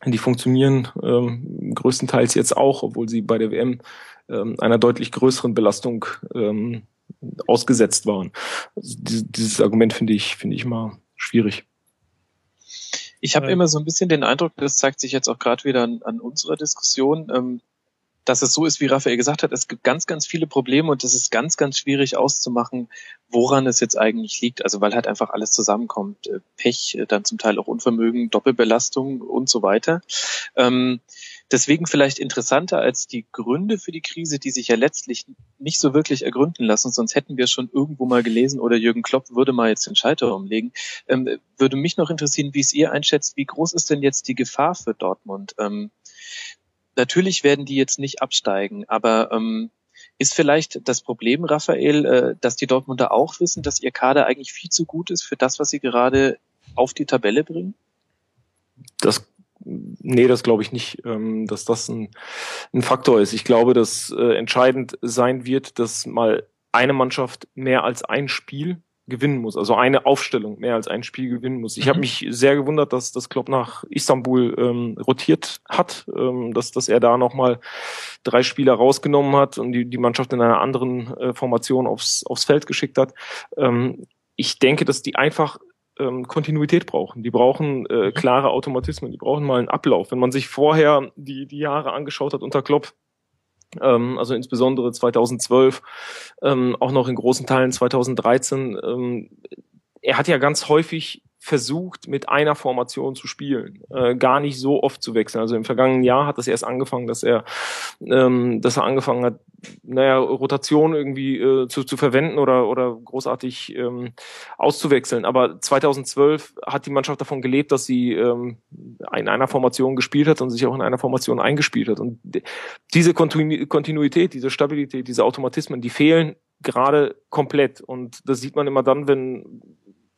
die funktionieren ähm, größtenteils jetzt auch, obwohl sie bei der WM ähm, einer deutlich größeren Belastung ähm, ausgesetzt waren. Also dieses, dieses Argument finde ich, finde ich mal schwierig. Ich habe immer so ein bisschen den Eindruck, das zeigt sich jetzt auch gerade wieder an, an unserer Diskussion, ähm, dass es so ist, wie Raphael gesagt hat, es gibt ganz, ganz viele Probleme und es ist ganz, ganz schwierig auszumachen, woran es jetzt eigentlich liegt. Also weil halt einfach alles zusammenkommt. Äh, Pech, äh, dann zum Teil auch Unvermögen, Doppelbelastung und so weiter. Ähm, deswegen vielleicht interessanter als die Gründe für die Krise, die sich ja letztlich nicht so wirklich ergründen lassen, sonst hätten wir schon irgendwo mal gelesen oder Jürgen Klopp würde mal jetzt den Schalter umlegen. Ähm, würde mich noch interessieren, wie es ihr einschätzt, wie groß ist denn jetzt die Gefahr für Dortmund? Ähm, natürlich werden die jetzt nicht absteigen, aber ähm, ist vielleicht das Problem, Raphael, äh, dass die Dortmunder auch wissen, dass ihr Kader eigentlich viel zu gut ist für das, was sie gerade auf die Tabelle bringen? Das Nee, das glaube ich nicht, ähm, dass das ein, ein Faktor ist. Ich glaube, dass äh, entscheidend sein wird, dass mal eine Mannschaft mehr als ein Spiel gewinnen muss, also eine Aufstellung mehr als ein Spiel gewinnen muss. Ich mhm. habe mich sehr gewundert, dass das Klopp nach Istanbul ähm, rotiert hat, ähm, dass, dass er da nochmal drei Spieler rausgenommen hat und die, die Mannschaft in einer anderen äh, Formation aufs, aufs Feld geschickt hat. Ähm, ich denke, dass die einfach ähm, Kontinuität brauchen. Die brauchen äh, mhm. klare Automatismen, die brauchen mal einen Ablauf. Wenn man sich vorher die, die Jahre angeschaut hat unter Klopp, ähm, also insbesondere 2012, ähm, auch noch in großen Teilen 2013. Ähm, er hat ja ganz häufig versucht, mit einer Formation zu spielen, äh, gar nicht so oft zu wechseln. Also im vergangenen Jahr hat das erst angefangen, dass er, ähm, dass er angefangen hat, naja, Rotation irgendwie äh, zu, zu verwenden oder, oder großartig ähm, auszuwechseln. Aber 2012 hat die Mannschaft davon gelebt, dass sie ähm, in einer Formation gespielt hat und sich auch in einer Formation eingespielt hat. Und diese Kontinuität, diese Stabilität, diese Automatismen, die fehlen gerade komplett. Und das sieht man immer dann, wenn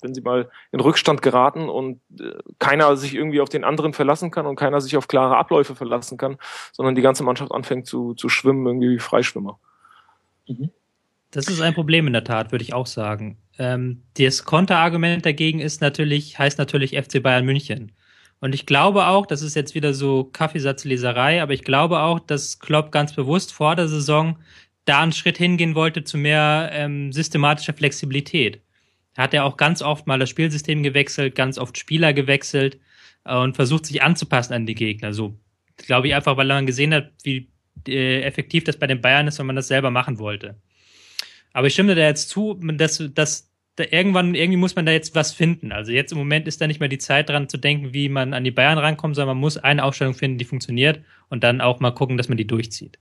wenn sie mal in Rückstand geraten und äh, keiner sich irgendwie auf den anderen verlassen kann und keiner sich auf klare Abläufe verlassen kann, sondern die ganze Mannschaft anfängt zu, zu schwimmen, irgendwie wie Freischwimmer. Mhm. Das ist ein Problem in der Tat, würde ich auch sagen. Ähm, das Konterargument dagegen ist natürlich, heißt natürlich FC Bayern München. Und ich glaube auch, das ist jetzt wieder so Kaffeesatzleserei, aber ich glaube auch, dass Klopp ganz bewusst vor der Saison da einen Schritt hingehen wollte zu mehr ähm, systematischer Flexibilität hat er auch ganz oft mal das Spielsystem gewechselt, ganz oft Spieler gewechselt äh, und versucht sich anzupassen an die Gegner. So glaube ich einfach, weil man gesehen hat, wie äh, effektiv das bei den Bayern ist, wenn man das selber machen wollte. Aber ich stimme da jetzt zu, dass, dass da irgendwann, irgendwie muss man da jetzt was finden. Also jetzt im Moment ist da nicht mehr die Zeit dran zu denken, wie man an die Bayern rankommt, sondern man muss eine Aufstellung finden, die funktioniert und dann auch mal gucken, dass man die durchzieht.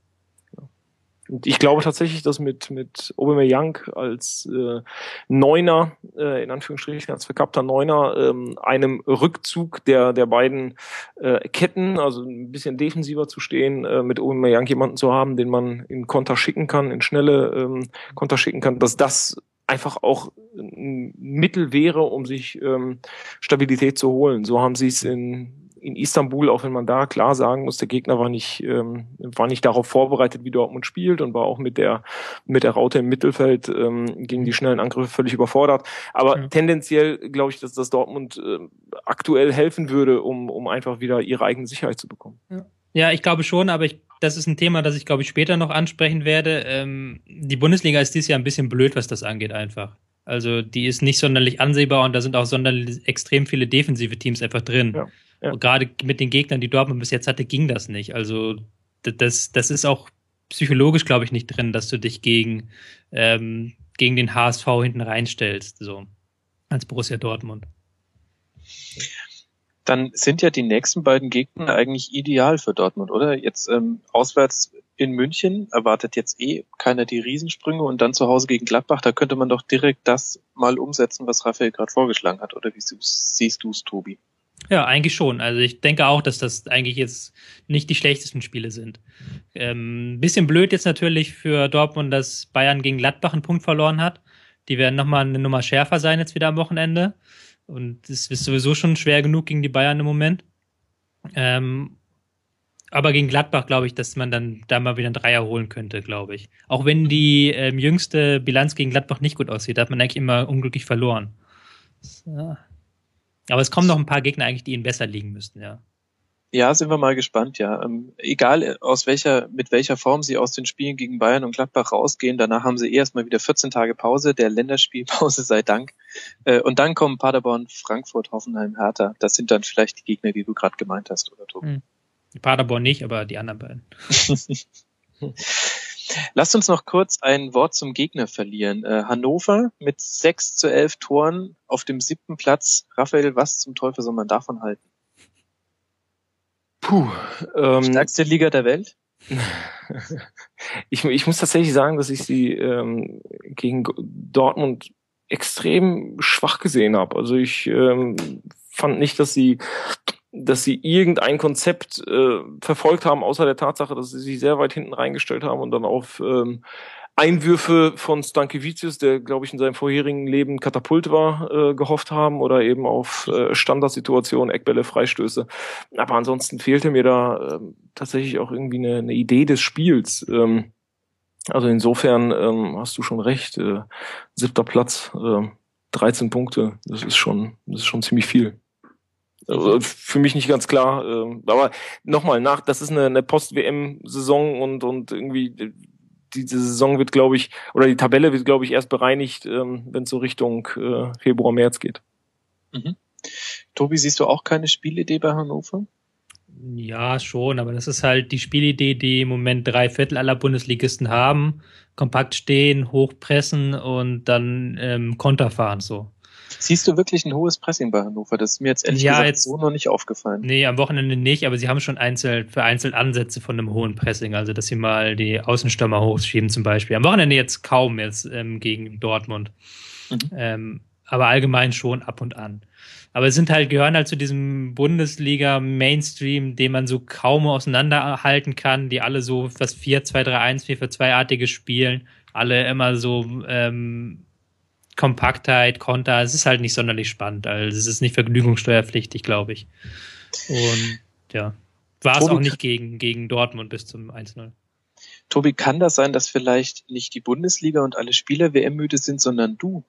Und ich glaube tatsächlich, dass mit, mit Aubameyang als äh, Neuner, äh, in Anführungsstrichen als verkappter Neuner, ähm, einem Rückzug der, der beiden äh, Ketten, also ein bisschen defensiver zu stehen, äh, mit Aubameyang jemanden zu haben, den man in Konter schicken kann, in schnelle ähm, Konter schicken kann, dass das einfach auch ein Mittel wäre, um sich ähm, Stabilität zu holen. So haben sie es in in Istanbul, auch wenn man da klar sagen muss, der Gegner war nicht, ähm, war nicht darauf vorbereitet, wie Dortmund spielt und war auch mit der, mit der Raute im Mittelfeld ähm, gegen die schnellen Angriffe völlig überfordert. Aber ja. tendenziell glaube ich, dass das Dortmund äh, aktuell helfen würde, um, um einfach wieder ihre eigene Sicherheit zu bekommen. Ja. Ja, ich glaube schon, aber ich, das ist ein Thema, das ich glaube ich später noch ansprechen werde. Ähm, die Bundesliga ist dieses Jahr ein bisschen blöd, was das angeht einfach. Also die ist nicht sonderlich ansehbar und da sind auch sonderlich extrem viele defensive Teams einfach drin. Ja. Ja. Und gerade mit den Gegnern, die Dortmund bis jetzt hatte, ging das nicht. Also das, das ist auch psychologisch, glaube ich, nicht drin, dass du dich gegen, ähm, gegen den HSV hinten reinstellst, so als Borussia Dortmund. Dann sind ja die nächsten beiden Gegner eigentlich ideal für Dortmund, oder? Jetzt ähm, auswärts in München erwartet jetzt eh keiner die Riesensprünge und dann zu Hause gegen Gladbach, da könnte man doch direkt das mal umsetzen, was Raphael gerade vorgeschlagen hat. Oder wie siehst du es, Tobi? Ja, eigentlich schon. Also ich denke auch, dass das eigentlich jetzt nicht die schlechtesten Spiele sind. Ähm, bisschen blöd jetzt natürlich für Dortmund, dass Bayern gegen Gladbach einen Punkt verloren hat. Die werden nochmal eine Nummer schärfer sein jetzt wieder am Wochenende. Und es ist sowieso schon schwer genug gegen die Bayern im Moment. Ähm, aber gegen Gladbach glaube ich, dass man dann da mal wieder einen Dreier holen könnte, glaube ich. Auch wenn die ähm, jüngste Bilanz gegen Gladbach nicht gut aussieht, da hat man eigentlich immer unglücklich verloren. Ja. Aber es kommen noch ein paar Gegner eigentlich, die ihnen besser liegen müssten, ja. Ja, sind wir mal gespannt, ja. Ähm, egal äh, aus welcher, mit welcher Form sie aus den Spielen gegen Bayern und Gladbach rausgehen, danach haben sie erstmal wieder 14 Tage Pause, der Länderspielpause sei Dank. Äh, und dann kommen Paderborn, Frankfurt, Hoffenheim, Hertha. Das sind dann vielleicht die Gegner, die du gerade gemeint hast, oder Tobi? Hm. Die Paderborn nicht, aber die anderen beiden. Lasst uns noch kurz ein Wort zum Gegner verlieren. Äh, Hannover mit 6 zu 11 Toren auf dem siebten Platz. Raphael, was zum Teufel soll man davon halten? Puh. Ähm, Stärkste Liga der Welt? ich, ich muss tatsächlich sagen, dass ich sie ähm, gegen Dortmund extrem schwach gesehen habe. Also ich ähm, fand nicht, dass sie dass sie irgendein Konzept äh, verfolgt haben, außer der Tatsache, dass sie sich sehr weit hinten reingestellt haben und dann auf ähm, Einwürfe von Stankevicius, der, glaube ich, in seinem vorherigen Leben Katapult war, äh, gehofft haben oder eben auf äh, Standardsituationen, Eckbälle, Freistöße. Aber ansonsten fehlte mir da äh, tatsächlich auch irgendwie eine, eine Idee des Spiels. Ähm, also insofern ähm, hast du schon recht. Äh, siebter Platz, äh, 13 Punkte, das ist schon, das ist schon ziemlich viel. Also für mich nicht ganz klar. Äh, aber nochmal nach, das ist eine, eine Post-WM-Saison und, und irgendwie diese Saison wird, glaube ich, oder die Tabelle wird, glaube ich, erst bereinigt, ähm, wenn es so Richtung äh, Februar, März geht. Mhm. Tobi, siehst du auch keine Spielidee bei Hannover? Ja, schon, aber das ist halt die Spielidee, die im Moment drei Viertel aller Bundesligisten haben. Kompakt stehen, hochpressen und dann ähm, Konter fahren so. Siehst du wirklich ein hohes Pressing bei Hannover? Das ist mir jetzt ehrlich ja, gesagt jetzt, so noch nicht aufgefallen. Nee, am Wochenende nicht, aber sie haben schon einzeln, vereinzelt Ansätze von einem hohen Pressing, also dass sie mal die Außenstürmer hochschieben zum Beispiel. Am Wochenende jetzt kaum jetzt ähm, gegen Dortmund. Mhm. Ähm, aber allgemein schon ab und an. Aber es sind halt, gehören halt zu diesem Bundesliga-Mainstream, den man so kaum auseinanderhalten kann, die alle so was 4-2-3-1, 4-4-2-artige spielen, alle immer so ähm, Kompaktheit, Konter, es ist halt nicht sonderlich spannend. Also es ist nicht vergnügungssteuerpflichtig, glaube ich. Und ja, war es auch nicht gegen, gegen Dortmund bis zum 1-0. Tobi, kann das sein, dass vielleicht nicht die Bundesliga und alle Spieler WM-müde sind, sondern du?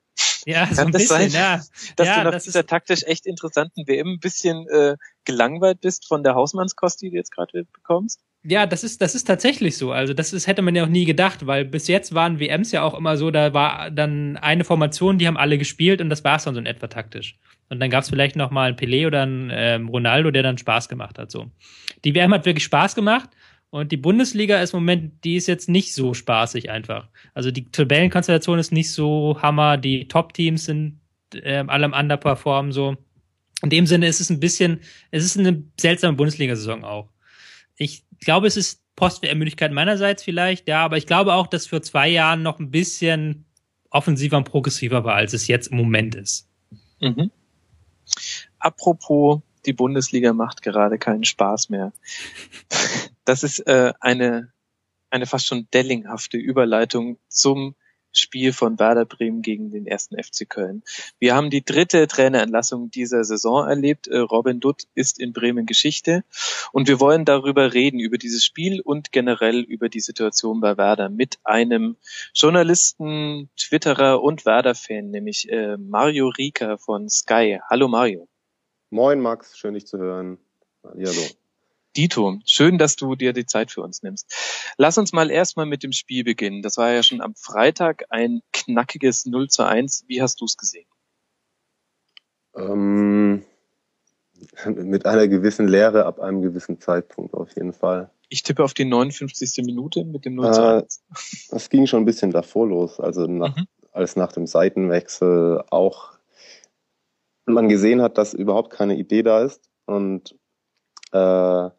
Ja, so ein bisschen, sein, ja. Dass ja, du nach dieser taktisch echt interessanten WM ein bisschen äh, gelangweilt bist von der Hausmannskost, die du jetzt gerade bekommst? Ja, das ist, das ist tatsächlich so. Also, das ist, hätte man ja auch nie gedacht, weil bis jetzt waren WMs ja auch immer so, da war dann eine Formation, die haben alle gespielt und das war es dann so in etwa taktisch. Und dann gab es vielleicht noch mal einen Pelé oder einen ähm, Ronaldo, der dann Spaß gemacht hat. So. Die WM hat wirklich Spaß gemacht und die Bundesliga ist im Moment, die ist jetzt nicht so spaßig einfach. Also die Tabellenkonstellation ist nicht so Hammer, die Top-Teams sind ähm, alle am Underperformen so. In dem Sinne ist es ein bisschen, es ist eine seltsame Bundesliga-Saison auch. Ich glaube, es ist Post-WM-Müdigkeit meinerseits vielleicht, ja, aber ich glaube auch, dass für zwei Jahren noch ein bisschen offensiver und progressiver war, als es jetzt im Moment ist. Mhm. Apropos, die Bundesliga macht gerade keinen Spaß mehr. Das ist äh, eine, eine fast schon dellinghafte Überleitung zum Spiel von Werder Bremen gegen den ersten FC Köln. Wir haben die dritte Trainerentlassung dieser Saison erlebt. Äh, Robin Dutt ist in Bremen Geschichte und wir wollen darüber reden, über dieses Spiel und generell über die Situation bei Werder mit einem Journalisten, Twitterer und Werder-Fan, nämlich äh, Mario Rieker von Sky. Hallo Mario. Moin Max, schön dich zu hören. Hallo. Dito, schön, dass du dir die Zeit für uns nimmst. Lass uns mal erstmal mit dem Spiel beginnen. Das war ja schon am Freitag ein knackiges 0 zu 1. Wie hast du es gesehen? Ähm, mit einer gewissen Lehre ab einem gewissen Zeitpunkt auf jeden Fall. Ich tippe auf die 59. Minute mit dem 0 zu 1. Äh, das ging schon ein bisschen davor los. Also nach, mhm. als nach dem Seitenwechsel auch man gesehen hat, dass überhaupt keine Idee da ist und äh,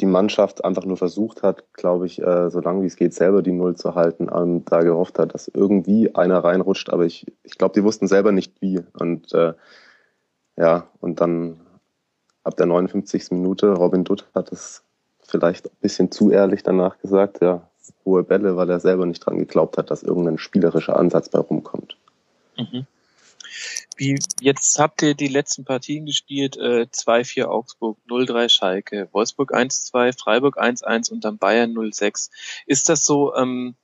die Mannschaft einfach nur versucht hat, glaube ich, äh, so lange wie es geht, selber die Null zu halten, ähm, da gehofft hat, dass irgendwie einer reinrutscht, aber ich, ich glaube, die wussten selber nicht wie. Und äh, ja, und dann ab der 59. Minute, Robin Dutt hat es vielleicht ein bisschen zu ehrlich danach gesagt, ja, hohe Bälle, weil er selber nicht dran geglaubt hat, dass irgendein spielerischer Ansatz bei rumkommt. Mhm. Wie, jetzt habt ihr die letzten Partien gespielt, äh, 2-4 Augsburg, 0-3 Schalke, Wolfsburg 1-2, Freiburg 1-1 und dann Bayern 0-6. Ist das so ähm,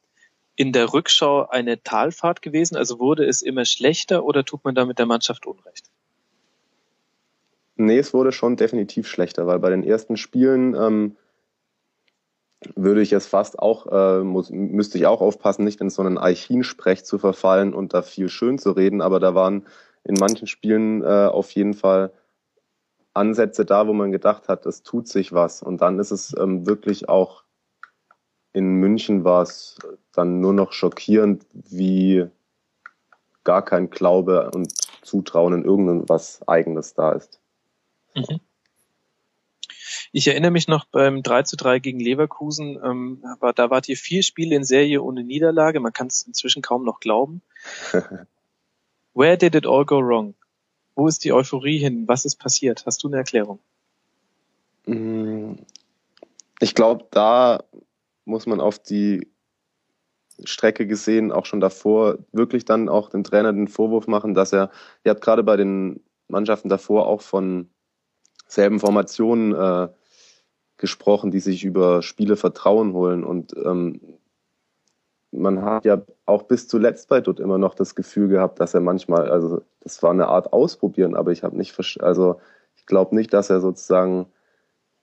in der Rückschau eine Talfahrt gewesen? Also wurde es immer schlechter oder tut man da mit der Mannschaft Unrecht? Nee, es wurde schon definitiv schlechter, weil bei den ersten Spielen ähm, würde ich es fast auch, äh, muss, müsste ich auch aufpassen, nicht in so einen Eichinsprech zu verfallen und da viel schön zu reden, aber da waren in manchen Spielen äh, auf jeden Fall Ansätze da, wo man gedacht hat, es tut sich was. Und dann ist es ähm, wirklich auch in München war es dann nur noch schockierend, wie gar kein Glaube und Zutrauen in irgendwas Eigenes da ist. Mhm. Ich erinnere mich noch beim 3 zu 3 gegen Leverkusen, ähm, war, da wart ihr vier Spiele in Serie ohne Niederlage. Man kann es inzwischen kaum noch glauben. Where did it all go wrong? Wo ist die Euphorie hin? Was ist passiert? Hast du eine Erklärung? Mm, ich glaube, da muss man auf die Strecke gesehen, auch schon davor, wirklich dann auch dem Trainer den Vorwurf machen, dass er, ihr habt gerade bei den Mannschaften davor auch von selben Formationen äh, gesprochen, die sich über Spiele Vertrauen holen. Und ähm, man hat ja auch bis zuletzt bei Dutt immer noch das Gefühl gehabt, dass er manchmal, also das war eine Art Ausprobieren, aber ich habe nicht, also ich glaube nicht, dass er sozusagen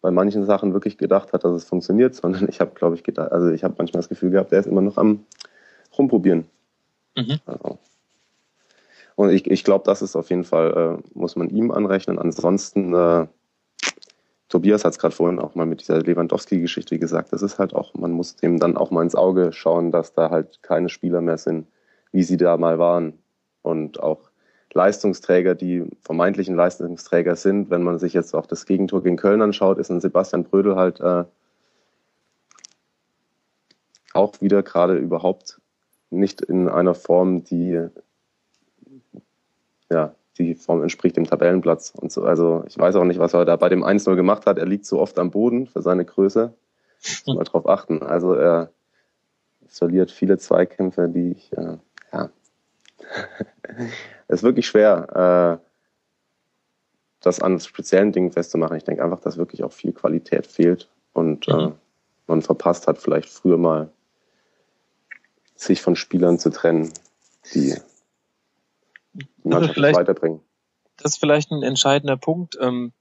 bei manchen Sachen wirklich gedacht hat, dass es funktioniert, sondern ich habe, glaube ich, gedacht, also ich habe manchmal das Gefühl gehabt, er ist immer noch am rumprobieren. Mhm. Also. Und ich, ich glaube, das ist auf jeden Fall, äh, muss man ihm anrechnen. Ansonsten äh, Tobias hat es gerade vorhin auch mal mit dieser Lewandowski-Geschichte gesagt. Das ist halt auch, man muss dem dann auch mal ins Auge schauen, dass da halt keine Spieler mehr sind, wie sie da mal waren. Und auch Leistungsträger, die vermeintlichen Leistungsträger sind. Wenn man sich jetzt auch das Gegentor gegen Köln anschaut, ist ein Sebastian Brödel halt äh, auch wieder gerade überhaupt nicht in einer Form, die ja, die Form entspricht dem Tabellenplatz und so. Also ich weiß auch nicht, was er da bei dem 1-0 gemacht hat. Er liegt so oft am Boden für seine Größe. Muss mal drauf achten. Also er verliert viele Zweikämpfe, die ich, äh, ja. es ist wirklich schwer, äh, das an speziellen Dingen festzumachen. Ich denke einfach, dass wirklich auch viel Qualität fehlt und äh, mhm. äh, man verpasst hat, vielleicht früher mal sich von Spielern zu trennen, die Mannschaft also weiterbringen. Das ist vielleicht ein entscheidender Punkt. Ähm,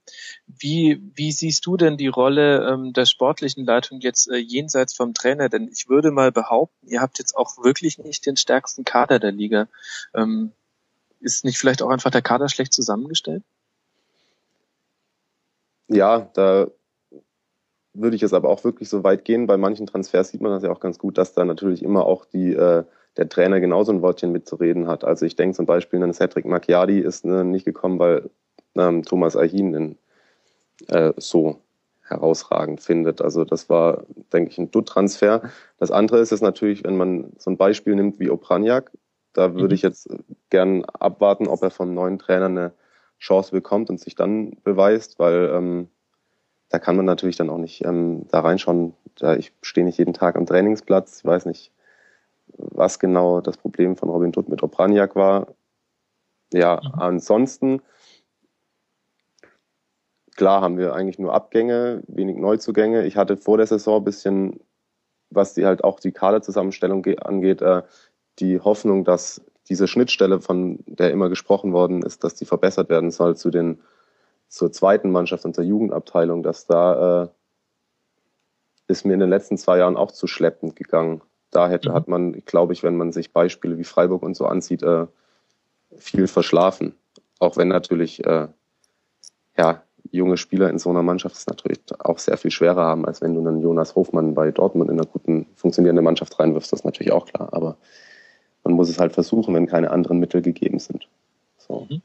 wie, wie siehst du denn die Rolle ähm, der sportlichen Leitung jetzt äh, jenseits vom Trainer? Denn ich würde mal behaupten, ihr habt jetzt auch wirklich nicht den stärksten Kader der Liga. Ähm, ist nicht vielleicht auch einfach der Kader schlecht zusammengestellt? Ja, da würde ich es aber auch wirklich so weit gehen. Bei manchen Transfers sieht man das ja auch ganz gut, dass da natürlich immer auch die äh, der Trainer genauso ein Wortchen mitzureden hat. Also ich denke zum Beispiel an Cedric Macchiadi ist ne, nicht gekommen, weil ähm, Thomas Ahin ihn äh, so herausragend findet. Also das war, denke ich, ein Dutt-Transfer. Das andere ist es natürlich, wenn man so ein Beispiel nimmt wie Opranjak, da würde mhm. ich jetzt gern abwarten, ob er vom neuen Trainer eine Chance bekommt und sich dann beweist, weil ähm, da kann man natürlich dann auch nicht ähm, da reinschauen. Da ich stehe nicht jeden Tag am Trainingsplatz, ich weiß nicht, was genau das Problem von Robin Hood mit Opranjak war. Ja, mhm. ansonsten, klar haben wir eigentlich nur Abgänge, wenig Neuzugänge. Ich hatte vor der Saison ein bisschen, was die halt auch die Kaderzusammenstellung angeht, äh, die Hoffnung, dass diese Schnittstelle, von der immer gesprochen worden ist, dass die verbessert werden soll zu den zur zweiten Mannschaft und zur Jugendabteilung, dass da äh, ist mir in den letzten zwei Jahren auch zu schleppend gegangen da hätte, mhm. hat man, glaube ich, wenn man sich Beispiele wie Freiburg und so ansieht, äh, viel verschlafen. Auch wenn natürlich äh, ja, junge Spieler in so einer Mannschaft es natürlich auch sehr viel schwerer haben, als wenn du einen Jonas Hofmann bei Dortmund in einer guten, funktionierenden Mannschaft reinwirfst, das ist natürlich auch klar. Aber man muss es halt versuchen, wenn keine anderen Mittel gegeben sind. So. Mhm.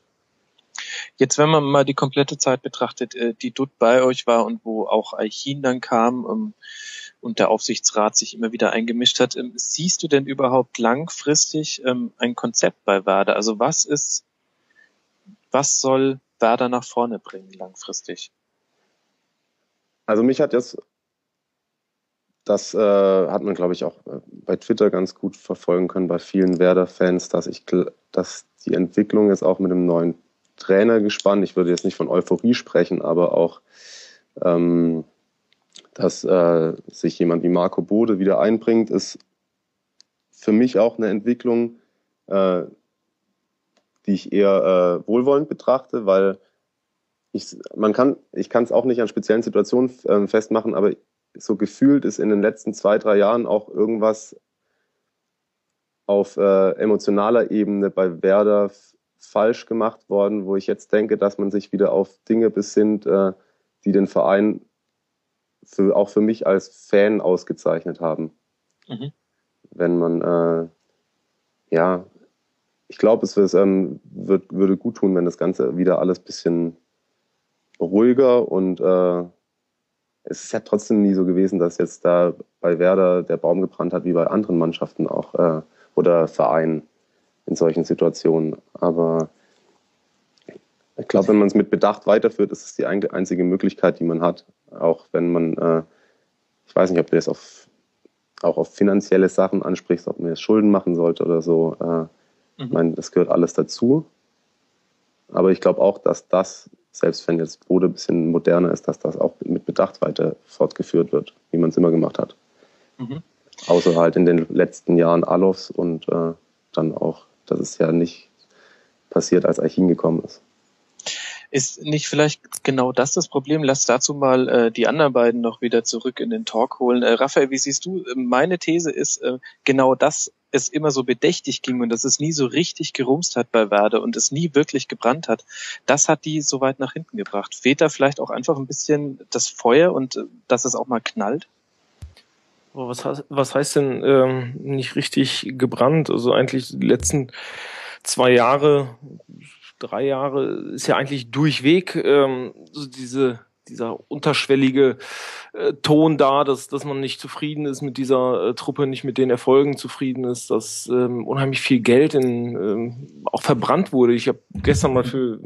Jetzt, wenn man mal die komplette Zeit betrachtet, äh, die Dutt bei euch war und wo auch Aichin dann kam ähm, und der Aufsichtsrat sich immer wieder eingemischt hat, ähm, siehst du denn überhaupt langfristig ähm, ein Konzept bei Werder? Also was ist, was soll Werder nach vorne bringen langfristig? Also mich hat jetzt, das äh, hat man glaube ich auch äh, bei Twitter ganz gut verfolgen können bei vielen Werder-Fans, dass ich, dass die Entwicklung jetzt auch mit dem neuen Trainer gespannt. Ich würde jetzt nicht von Euphorie sprechen, aber auch, ähm, dass äh, sich jemand wie Marco Bode wieder einbringt, ist für mich auch eine Entwicklung, äh, die ich eher äh, wohlwollend betrachte, weil ich, man kann, ich kann es auch nicht an speziellen Situationen äh, festmachen, aber so gefühlt ist in den letzten zwei, drei Jahren auch irgendwas auf äh, emotionaler Ebene bei Werder falsch gemacht worden, wo ich jetzt denke, dass man sich wieder auf Dinge besinnt, äh, die den Verein für, auch für mich als Fan ausgezeichnet haben. Mhm. Wenn man, äh, ja, ich glaube, es ähm, wird, würde gut tun, wenn das Ganze wieder alles bisschen ruhiger und äh, es ist ja trotzdem nie so gewesen, dass jetzt da bei Werder der Baum gebrannt hat, wie bei anderen Mannschaften auch äh, oder Vereinen in solchen Situationen. Aber ich glaube, wenn man es mit Bedacht weiterführt, ist es die einzige Möglichkeit, die man hat. Auch wenn man, äh, ich weiß nicht, ob du jetzt auf, auch auf finanzielle Sachen ansprichst, ob man jetzt Schulden machen sollte oder so. Äh, mhm. Ich meine, das gehört alles dazu. Aber ich glaube auch, dass das, selbst wenn jetzt Bode ein bisschen moderner ist, dass das auch mit Bedacht weiter fortgeführt wird, wie man es immer gemacht hat. Mhm. Außer halt in den letzten Jahren Alofs und äh, dann auch das ist ja nicht passiert, als Archin gekommen ist. Ist nicht vielleicht genau das das Problem? Lass dazu mal äh, die anderen beiden noch wieder zurück in den Talk holen. Äh, Raphael, wie siehst du? Meine These ist äh, genau, dass es immer so bedächtig ging und dass es nie so richtig gerumst hat bei Werder und es nie wirklich gebrannt hat. Das hat die so weit nach hinten gebracht. Fehlt da vielleicht auch einfach ein bisschen das Feuer und äh, dass es auch mal knallt? was, heißt, was heißt denn ähm, nicht richtig gebrannt? Also eigentlich die letzten zwei Jahre, drei Jahre ist ja eigentlich durchweg ähm, so diese dieser unterschwellige äh, Ton da, dass, dass man nicht zufrieden ist mit dieser äh, Truppe, nicht mit den Erfolgen zufrieden ist, dass ähm, unheimlich viel Geld in, ähm, auch verbrannt wurde. Ich habe gestern mal für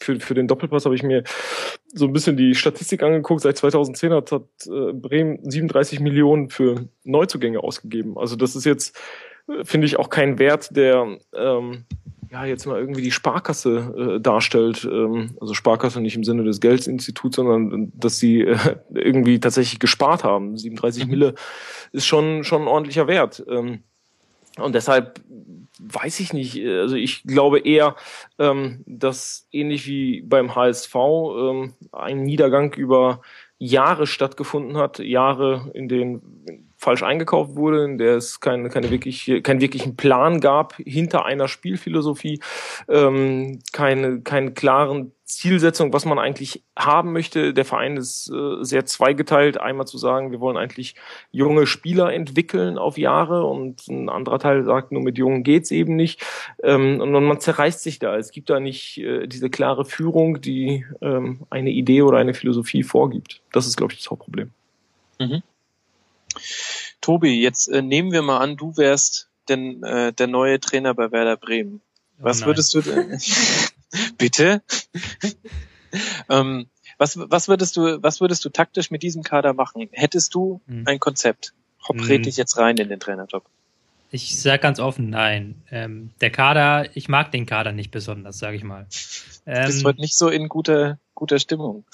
für, für den Doppelpass habe ich mir so ein bisschen die Statistik angeguckt. Seit 2010 hat, hat äh, Bremen 37 Millionen für Neuzugänge ausgegeben. Also das ist jetzt, äh, finde ich, auch kein Wert, der ähm, ja jetzt mal irgendwie die Sparkasse äh, darstellt. Ähm, also Sparkasse nicht im Sinne des Geldinstituts, sondern äh, dass sie äh, irgendwie tatsächlich gespart haben. 37 mhm. Mille ist schon, schon ein ordentlicher Wert. Ähm, und deshalb weiß ich nicht. Also ich glaube eher, ähm, dass ähnlich wie beim HSV ähm, ein Niedergang über Jahre stattgefunden hat, Jahre, in denen falsch eingekauft wurde, in der es keine, keine wirklich, keinen wirklichen Plan gab hinter einer Spielphilosophie, ähm, keine, keinen klaren Zielsetzung, was man eigentlich haben möchte. Der Verein ist äh, sehr zweigeteilt. Einmal zu sagen, wir wollen eigentlich junge Spieler entwickeln auf Jahre und ein anderer Teil sagt, nur mit Jungen geht's eben nicht. Ähm, und man zerreißt sich da. Es gibt da nicht äh, diese klare Führung, die ähm, eine Idee oder eine Philosophie vorgibt. Das ist, glaube ich, das Hauptproblem. Mhm. Tobi, jetzt äh, nehmen wir mal an, du wärst denn äh, der neue Trainer bei Werder Bremen. Oh was würdest du denn? Bitte? ähm, was, was würdest du, was würdest du taktisch mit diesem Kader machen? Hättest du hm. ein Konzept? Hopp, red hm. dich jetzt rein in den Trainerjob. Ich sag ganz offen, nein. Ähm, der Kader, ich mag den Kader nicht besonders, sage ich mal. Ähm, Bist heute nicht so in guter, guter Stimmung.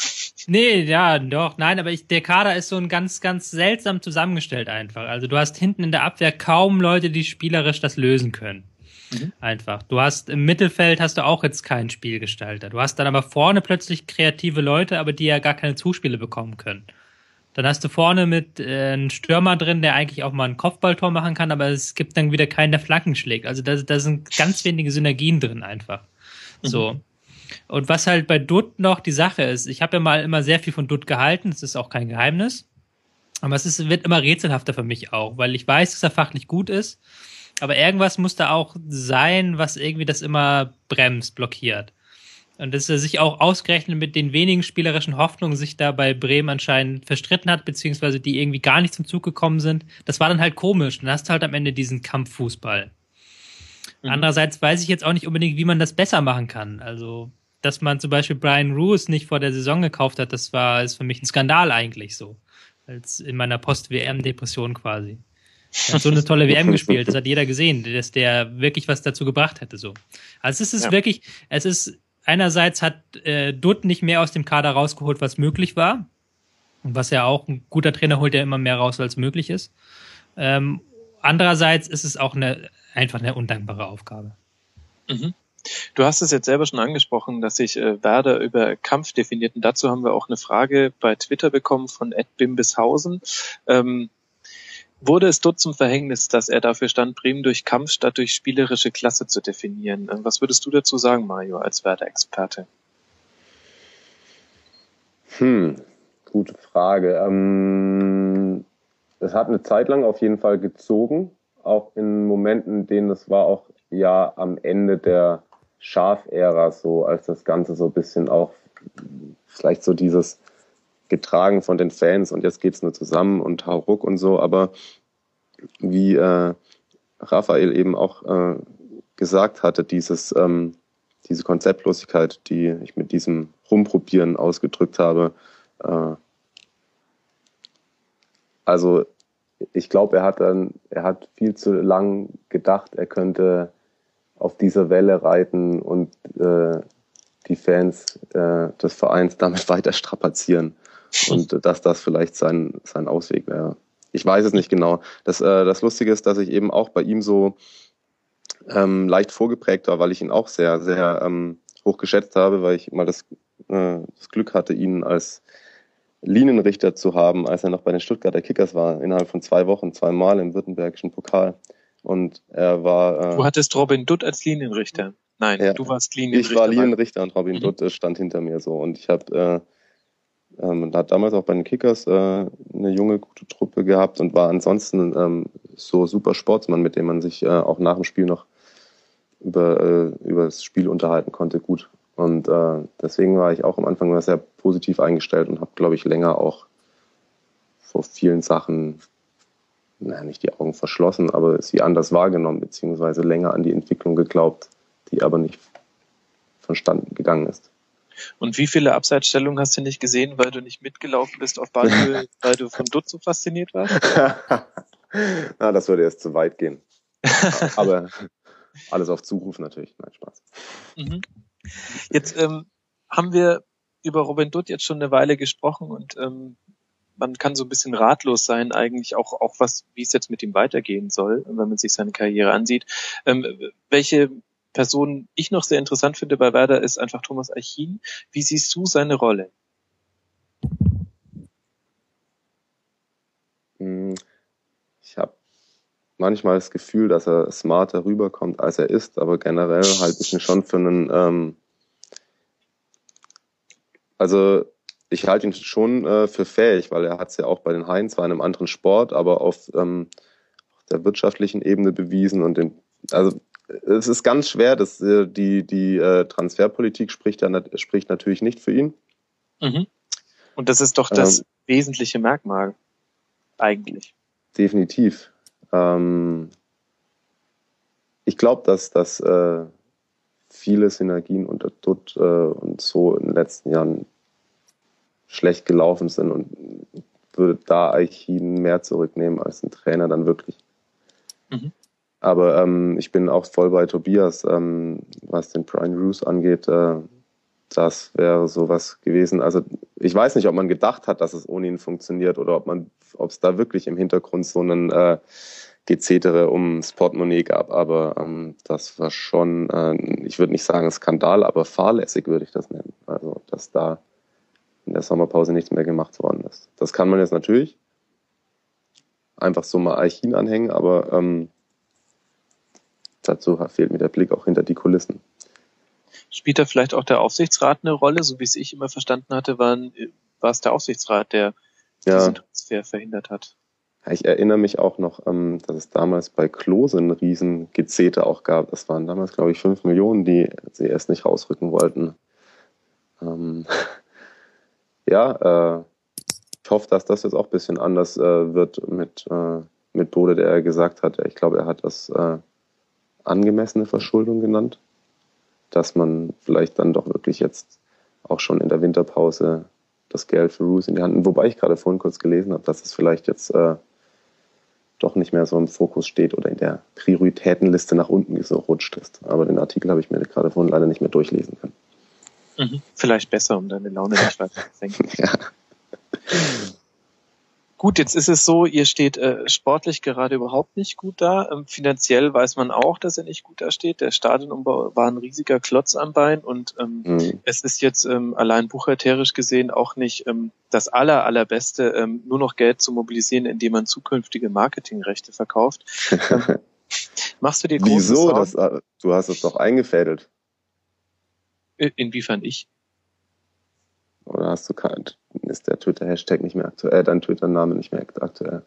Nee, ja, doch, nein, aber ich, der Kader ist so ein ganz, ganz seltsam zusammengestellt einfach. Also du hast hinten in der Abwehr kaum Leute, die spielerisch das lösen können. Mhm. Einfach. Du hast im Mittelfeld hast du auch jetzt keinen Spielgestalter. Du hast dann aber vorne plötzlich kreative Leute, aber die ja gar keine Zuspiele bekommen können. Dann hast du vorne mit äh, einem Stürmer drin, der eigentlich auch mal ein Kopfballtor machen kann, aber es gibt dann wieder keinen, der Flanken schlägt. Also da, da sind ganz wenige Synergien drin einfach. Mhm. Und was halt bei Dutt noch die Sache ist, ich habe ja mal immer sehr viel von Dutt gehalten, das ist auch kein Geheimnis. Aber es ist, wird immer rätselhafter für mich auch, weil ich weiß, dass er fachlich gut ist. Aber irgendwas muss da auch sein, was irgendwie das immer bremst, blockiert. Und dass er sich auch ausgerechnet mit den wenigen spielerischen Hoffnungen sich da bei Bremen anscheinend verstritten hat, beziehungsweise die irgendwie gar nicht zum Zug gekommen sind. Das war dann halt komisch. Dann hast du halt am Ende diesen Kampffußball. Mhm. Andererseits weiß ich jetzt auch nicht unbedingt, wie man das besser machen kann. Also, dass man zum Beispiel Brian Roos nicht vor der Saison gekauft hat, das war ist für mich ein Skandal eigentlich so. Als in meiner Post-WM-Depression quasi. Er hat so eine tolle WM gespielt, das hat jeder gesehen, dass der wirklich was dazu gebracht hätte. So. Also es ist ja. wirklich, es ist einerseits hat äh, Dutt nicht mehr aus dem Kader rausgeholt, was möglich war. Was ja auch ein guter Trainer holt ja immer mehr raus, als möglich ist. Ähm, andererseits ist es auch eine einfach eine undankbare Aufgabe. Mhm. Du hast es jetzt selber schon angesprochen, dass sich äh, Werder über Kampf definiert. Und dazu haben wir auch eine Frage bei Twitter bekommen von Ed Bimbishausen. Ähm, wurde es dort zum Verhängnis, dass er dafür stand, Bremen durch Kampf statt durch spielerische Klasse zu definieren? Ähm, was würdest du dazu sagen, Mario, als Werder-Experte? Hm, gute Frage. Ähm, es hat eine Zeit lang auf jeden Fall gezogen auch in Momenten, in denen es war auch ja am Ende der Schaf-Ära so, als das Ganze so ein bisschen auch vielleicht so dieses getragen von den Fans und jetzt geht's nur zusammen und Hauruck und so, aber wie äh, Raphael eben auch äh, gesagt hatte, dieses, ähm, diese Konzeptlosigkeit, die ich mit diesem Rumprobieren ausgedrückt habe, äh, also ich glaube, er hat dann, er hat viel zu lang gedacht, er könnte auf dieser Welle reiten und äh, die Fans äh, des Vereins damit weiter strapazieren und dass das vielleicht sein, sein Ausweg wäre. Ich weiß es nicht genau. Das, äh, das Lustige ist, dass ich eben auch bei ihm so ähm, leicht vorgeprägt war, weil ich ihn auch sehr, sehr ähm, hoch geschätzt habe, weil ich mal das, äh, das Glück hatte, ihn als Linienrichter zu haben, als er noch bei den Stuttgarter Kickers war, innerhalb von zwei Wochen, zweimal im württembergischen Pokal. Und er war. Äh, du hattest Robin Dutt als Linienrichter. Nein, ja, du warst Linienrichter. Ich war Linienrichter und Robin mhm. Dutt stand hinter mir so. Und ich habe äh, ähm, hat damals auch bei den Kickers äh, eine junge, gute Truppe gehabt und war ansonsten ähm, so super Sportsmann, mit dem man sich äh, auch nach dem Spiel noch über, äh, über das Spiel unterhalten konnte, gut. Und äh, deswegen war ich auch am Anfang immer sehr positiv eingestellt und habe, glaube ich, länger auch vor vielen Sachen, naja, nicht die Augen verschlossen, aber sie anders wahrgenommen, beziehungsweise länger an die Entwicklung geglaubt, die aber nicht vonstanden gegangen ist. Und wie viele Abseitsstellungen hast du nicht gesehen, weil du nicht mitgelaufen bist auf Ballhöhe, weil du von Dutt so fasziniert warst? Na, das würde erst zu weit gehen. aber alles auf Zuruf natürlich. Nein, Spaß. Mhm. Jetzt ähm, haben wir über Robin Dutt jetzt schon eine Weile gesprochen und ähm, man kann so ein bisschen ratlos sein, eigentlich auch, auch was, wie es jetzt mit ihm weitergehen soll, wenn man sich seine Karriere ansieht. Ähm, welche Person ich noch sehr interessant finde bei Werder ist einfach Thomas Archin. Wie siehst du seine Rolle? Hm, ich habe manchmal das Gefühl, dass er smarter rüberkommt, als er ist, aber generell halte ich ihn schon für einen, ähm, also ich halte ihn schon äh, für fähig, weil er hat es ja auch bei den Haien zwar in einem anderen Sport, aber auf ähm, der wirtschaftlichen Ebene bewiesen und den, also es ist ganz schwer, dass äh, die die äh, Transferpolitik spricht ja spricht natürlich nicht für ihn. Mhm. Und das ist doch das ähm, wesentliche Merkmal eigentlich. Definitiv. Ähm, ich glaube, dass, dass äh, viele Synergien unter Dutt äh, und so in den letzten Jahren schlecht gelaufen sind und würde da Aichin mehr zurücknehmen als ein Trainer dann wirklich. Mhm. Aber ähm, ich bin auch voll bei Tobias, ähm, was den Brian Roos angeht. Äh, das wäre sowas gewesen. Also ich weiß nicht, ob man gedacht hat, dass es ohne ihn funktioniert oder ob man, ob es da wirklich im Hintergrund so einen äh, Gezetere ums Portemonnaie gab. Aber ähm, das war schon, äh, ich würde nicht sagen Skandal, aber fahrlässig würde ich das nennen. Also dass da in der Sommerpause nichts mehr gemacht worden ist. Das kann man jetzt natürlich einfach so mal Archin anhängen, aber ähm, dazu fehlt mir der Blick auch hinter die Kulissen. Spielt da vielleicht auch der Aufsichtsrat eine Rolle? So wie es ich immer verstanden hatte, waren, war es der Aufsichtsrat, der ja. diesen Transfer verhindert hat. Ich erinnere mich auch noch, ähm, dass es damals bei Klose einen riesen Gezete auch gab. Das waren damals, glaube ich, fünf Millionen, die sie erst nicht rausrücken wollten. Ähm, ja, äh, ich hoffe, dass das jetzt auch ein bisschen anders äh, wird mit, äh, mit Bode, der er gesagt hat. Ich glaube, er hat das äh, angemessene Verschuldung genannt, dass man vielleicht dann doch wirklich jetzt auch schon in der Winterpause das Geld für Roos in die Hand nimmt. Wobei ich gerade vorhin kurz gelesen habe, dass es vielleicht jetzt äh, doch nicht mehr so im Fokus steht oder in der Prioritätenliste nach unten gerutscht ist. Aber den Artikel habe ich mir gerade vorhin leider nicht mehr durchlesen können. Mhm. Vielleicht besser, um deine Laune nicht weiter zu senken. ja. Gut, jetzt ist es so, ihr steht äh, sportlich gerade überhaupt nicht gut da. Ähm, finanziell weiß man auch, dass er nicht gut da steht. Der Stadionumbau war ein riesiger Klotz am Bein und ähm, mhm. es ist jetzt ähm, allein buchhalterisch gesehen auch nicht ähm, das aller, allerbeste, ähm, nur noch Geld zu mobilisieren, indem man zukünftige Marketingrechte verkauft. Ähm, machst du dir große Wieso? Das, äh, du hast es doch eingefädelt. Inwiefern ich? Oder hast du kein, ist der Twitter-Hashtag nicht mehr aktuell, dein Twitter-Name nicht mehr aktuell?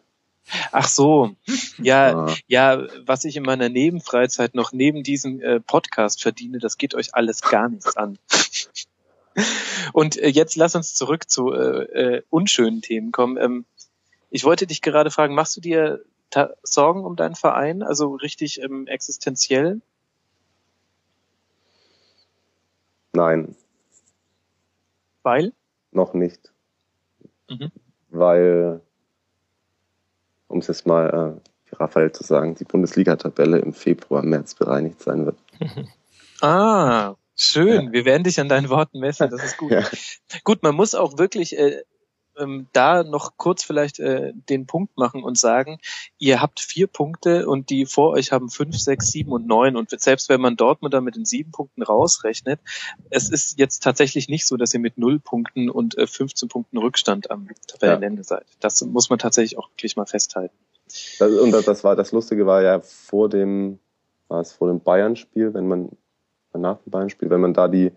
Ach so, ja, ja, was ich in meiner Nebenfreizeit noch neben diesem äh, Podcast verdiene, das geht euch alles gar nichts an. Und äh, jetzt lass uns zurück zu äh, äh, unschönen Themen kommen. Ähm, ich wollte dich gerade fragen, machst du dir Sorgen um deinen Verein, also richtig ähm, existenziell? Nein. Weil? Noch nicht. Mhm. Weil, um es jetzt mal äh, wie Raphael zu sagen, die Bundesliga-Tabelle im Februar, März bereinigt sein wird. ah, schön. Ja. Wir werden dich an deinen Worten messen. Das ist gut. ja. Gut, man muss auch wirklich äh, ähm, da noch kurz vielleicht äh, den Punkt machen und sagen, ihr habt vier Punkte und die vor euch haben fünf, sechs, sieben und neun. Und selbst wenn man Dortmund dann mit den sieben Punkten rausrechnet, es ist jetzt tatsächlich nicht so, dass ihr mit null Punkten und äh, 15 Punkten Rückstand am Tabellenende ja. seid. Das muss man tatsächlich auch wirklich mal festhalten. Das, und das war das Lustige war ja vor dem, war es vor dem Bayern-Spiel, wenn man nach dem Bayern-Spiel, wenn man da die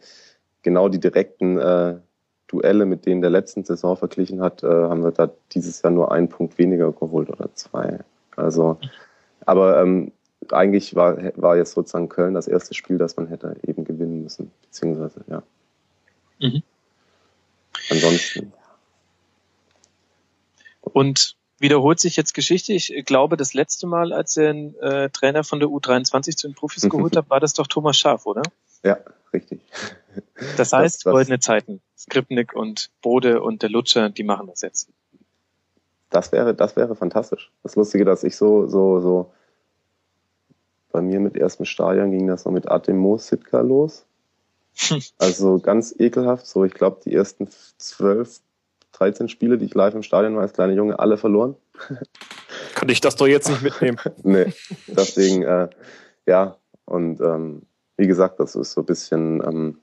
genau die direkten äh, Duelle mit denen der letzten Saison verglichen hat, äh, haben wir da dieses Jahr nur einen Punkt weniger geholt oder zwei. Also, aber ähm, eigentlich war, war jetzt sozusagen Köln das erste Spiel, das man hätte eben gewinnen müssen, beziehungsweise, ja. Mhm. Ansonsten. Und wiederholt sich jetzt Geschichte. Ich glaube, das letzte Mal, als er einen äh, Trainer von der U23 zu den Profis geholt hat, war das doch Thomas Schaf, oder? Ja, richtig. Das heißt, das, das, goldene Zeiten. Skripnik und Bode und der Lutscher, die machen das jetzt. Das wäre, das wäre fantastisch. Das Lustige, dass ich so, so, so, bei mir mit ersten Stadion ging das noch mit Artem Sitka los. Also ganz ekelhaft. So, ich glaube, die ersten zwölf, 13 Spiele, die ich live im Stadion war als kleiner Junge, alle verloren. Kann ich das doch jetzt nicht mitnehmen? nee, deswegen, äh, ja, und ähm, wie gesagt, das ist so ein bisschen ähm,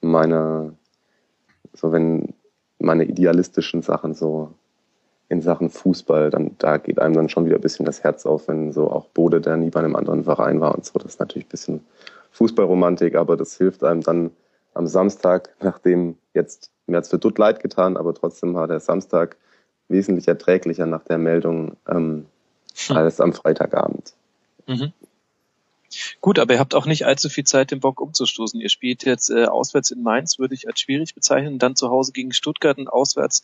meine, so wenn meine idealistischen Sachen so in Sachen Fußball, dann da geht einem dann schon wieder ein bisschen das Herz auf, wenn so auch Bode, der nie bei einem anderen Verein war und so, das ist natürlich ein bisschen Fußballromantik, aber das hilft einem dann am Samstag, nachdem jetzt, mir hat's für Dutt leid getan, aber trotzdem war der Samstag wesentlich erträglicher nach der Meldung ähm, hm. als am Freitagabend. Mhm. Gut, aber ihr habt auch nicht allzu viel Zeit, den Bock umzustoßen. Ihr spielt jetzt äh, auswärts in Mainz, würde ich als schwierig bezeichnen, dann zu Hause gegen Stuttgart und auswärts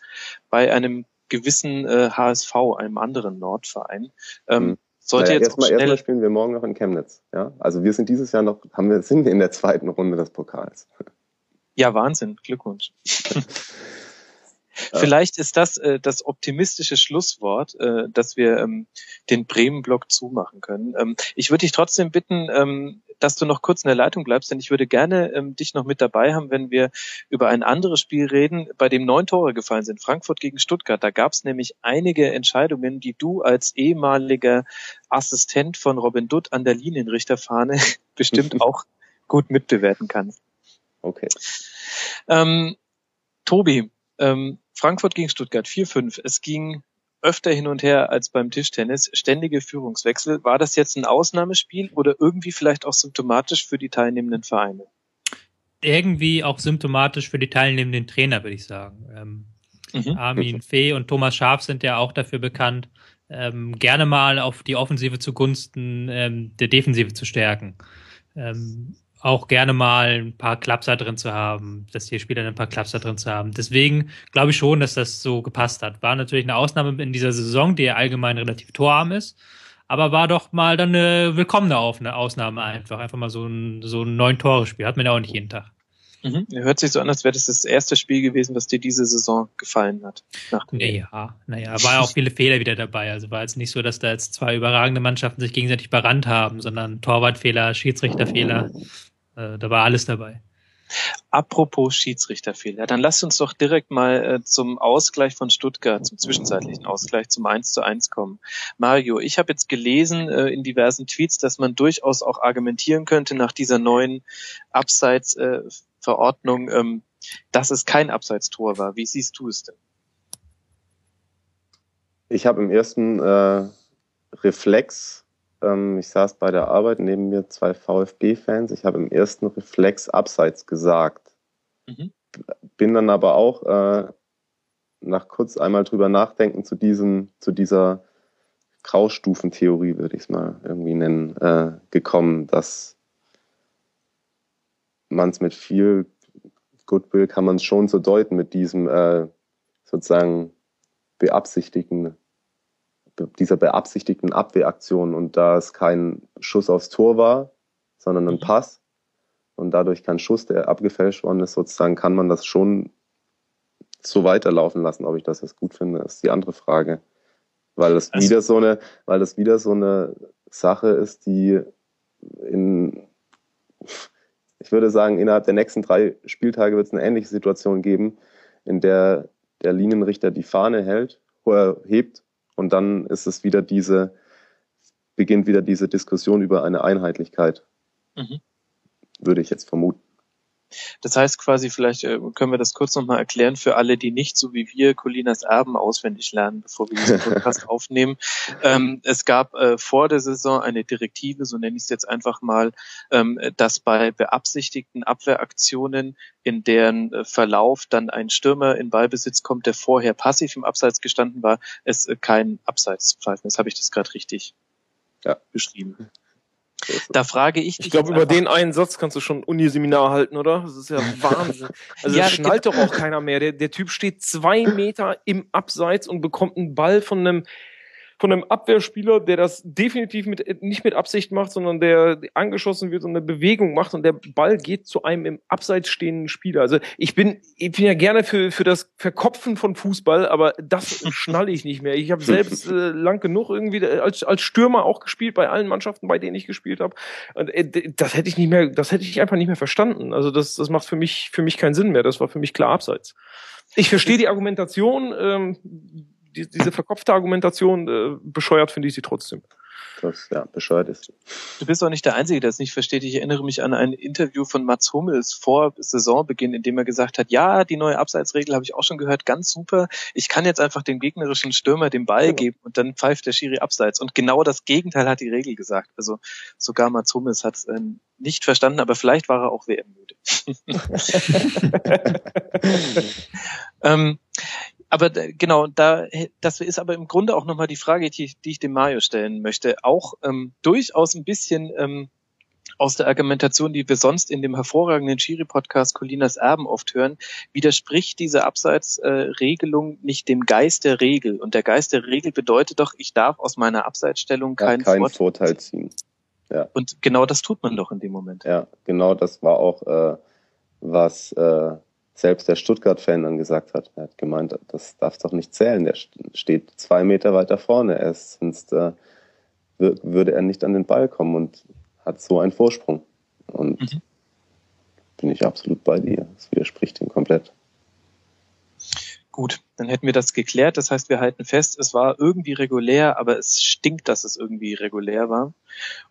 bei einem gewissen äh, HSV, einem anderen Nordverein. Ähm, hm. Sollte naja, jetzt erstmal, schnell... erstmal spielen wir morgen noch in Chemnitz. Ja, also wir sind dieses Jahr noch, haben wir sind wir in der zweiten Runde des Pokals. Ja, Wahnsinn, Glückwunsch. Vielleicht ist das äh, das optimistische Schlusswort, äh, dass wir ähm, den Bremen-Block zumachen können. Ähm, ich würde dich trotzdem bitten, ähm, dass du noch kurz in der Leitung bleibst, denn ich würde gerne ähm, dich noch mit dabei haben, wenn wir über ein anderes Spiel reden, bei dem neun Tore gefallen sind. Frankfurt gegen Stuttgart. Da gab es nämlich einige Entscheidungen, die du als ehemaliger Assistent von Robin Dutt an der Linienrichterfahne bestimmt auch gut mitbewerten kannst. Okay. Ähm, Tobi, ähm, Frankfurt gegen Stuttgart 4-5. Es ging öfter hin und her als beim Tischtennis. Ständige Führungswechsel. War das jetzt ein Ausnahmespiel oder irgendwie vielleicht auch symptomatisch für die teilnehmenden Vereine? Irgendwie auch symptomatisch für die teilnehmenden Trainer, würde ich sagen. Ähm, mhm. Armin Fee und Thomas Schaf sind ja auch dafür bekannt, ähm, gerne mal auf die Offensive zugunsten ähm, der Defensive zu stärken. Ähm, auch gerne mal ein paar Klapser drin zu haben, dass die Spieler ein paar Klapser drin zu haben. Deswegen glaube ich schon, dass das so gepasst hat. War natürlich eine Ausnahme in dieser Saison, die ja allgemein relativ torarm ist, aber war doch mal dann eine willkommene Ausnahme einfach. Einfach mal so ein, so ein neun Tore-Spiel. Hat man ja auch nicht jeden Tag. Mhm. Hört sich so an, als wäre das das erste Spiel gewesen, was dir diese Saison gefallen hat. Naja, naja, war ja auch viele Fehler wieder dabei. Also war jetzt nicht so, dass da jetzt zwei überragende Mannschaften sich gegenseitig überrannt haben, sondern Torwartfehler, Schiedsrichterfehler. Äh, da war alles dabei. Apropos Schiedsrichterfehler, dann lasst uns doch direkt mal äh, zum Ausgleich von Stuttgart, zum zwischenzeitlichen Ausgleich, zum 1 zu 1 kommen. Mario, ich habe jetzt gelesen äh, in diversen Tweets, dass man durchaus auch argumentieren könnte nach dieser neuen Abseitsverordnung, äh, ähm, dass es kein Abseitstor war. Wie siehst du es denn? Ich habe im ersten äh, Reflex ähm, ich saß bei der Arbeit neben mir zwei VfB-Fans. Ich habe im ersten Reflex abseits gesagt. Mhm. Bin dann aber auch äh, nach kurz einmal drüber nachdenken zu diesem, zu dieser Graustufentheorie, würde ich es mal irgendwie nennen, äh, gekommen, dass man es mit viel Goodwill kann man es schon so deuten mit diesem äh, sozusagen beabsichtigten dieser beabsichtigten Abwehraktion und da es kein Schuss aufs Tor war, sondern ein mhm. Pass und dadurch kein Schuss, der abgefälscht worden ist, sozusagen kann man das schon so weiterlaufen lassen. Ob ich das jetzt gut finde, ist die andere Frage. Weil das also, wieder so eine, weil das wieder so eine Sache ist, die in, ich würde sagen, innerhalb der nächsten drei Spieltage wird es eine ähnliche Situation geben, in der der Linienrichter die Fahne hält, hebt und dann ist es wieder diese, beginnt wieder diese Diskussion über eine Einheitlichkeit. Mhm. Würde ich jetzt vermuten. Das heißt quasi, vielleicht äh, können wir das kurz nochmal erklären für alle, die nicht so wie wir Colinas Erben auswendig lernen, bevor wir diesen Podcast aufnehmen. Ähm, es gab äh, vor der Saison eine Direktive, so nenne ich es jetzt einfach mal, ähm, dass bei beabsichtigten Abwehraktionen, in deren äh, Verlauf dann ein Stürmer in Ballbesitz kommt, der vorher passiv im Abseits gestanden war, es äh, kein Abseits pfeifen ist. Habe ich das gerade richtig ja. beschrieben? Da frage ich dich. Ich glaube, über den einen Satz kannst du schon Uniseminar halten, oder? Das ist ja Wahnsinn. Also ja, schnallt doch auch keiner mehr. Der, der Typ steht zwei Meter im Abseits und bekommt einen Ball von einem von einem Abwehrspieler, der das definitiv mit, nicht mit Absicht macht, sondern der angeschossen wird und eine Bewegung macht und der Ball geht zu einem im Abseits stehenden Spieler. Also ich bin, ich bin ja gerne für, für das Verkopfen von Fußball, aber das schnalle ich nicht mehr. Ich habe selbst äh, lang genug irgendwie als, als Stürmer auch gespielt bei allen Mannschaften, bei denen ich gespielt habe. Und äh, das hätte ich nicht mehr, das hätte ich einfach nicht mehr verstanden. Also das, das macht für mich, für mich keinen Sinn mehr. Das war für mich klar Abseits. Ich verstehe die Argumentation, ähm, die, diese verkopfte Argumentation, äh, bescheuert finde ich sie trotzdem. Das, ja, bescheuert ist. Du bist auch nicht der Einzige, der es nicht versteht. Ich erinnere mich an ein Interview von Mats Hummels vor Saisonbeginn, in dem er gesagt hat, ja, die neue Abseitsregel habe ich auch schon gehört, ganz super. Ich kann jetzt einfach dem gegnerischen Stürmer den Ball genau. geben und dann pfeift der Schiri Abseits. Und genau das Gegenteil hat die Regel gesagt. Also sogar Mats Hummels hat es äh, nicht verstanden, aber vielleicht war er auch WM-müde. ähm, aber genau, da das ist aber im Grunde auch nochmal die Frage, die, die ich dem Mario stellen möchte. Auch ähm, durchaus ein bisschen ähm, aus der Argumentation, die wir sonst in dem hervorragenden Schiri-Podcast Colinas Erben oft hören, widerspricht diese Abseitsregelung äh, nicht dem Geist der Regel. Und der Geist der Regel bedeutet doch, ich darf aus meiner Abseitsstellung keinen, ja, keinen Vorteil, Vorteil ziehen. Ja. Und genau das tut man doch in dem Moment. Ja, genau das war auch, äh, was äh, selbst der Stuttgart-Fan dann gesagt hat. Er hat gemeint, das darf doch nicht zählen. Der steht zwei Meter weiter vorne. Er ist, sonst äh, würde er nicht an den Ball kommen und hat so einen Vorsprung. Und mhm. bin ich absolut bei dir. Das widerspricht ihm komplett. Gut, dann hätten wir das geklärt. Das heißt, wir halten fest, es war irgendwie regulär, aber es stinkt, dass es irgendwie regulär war.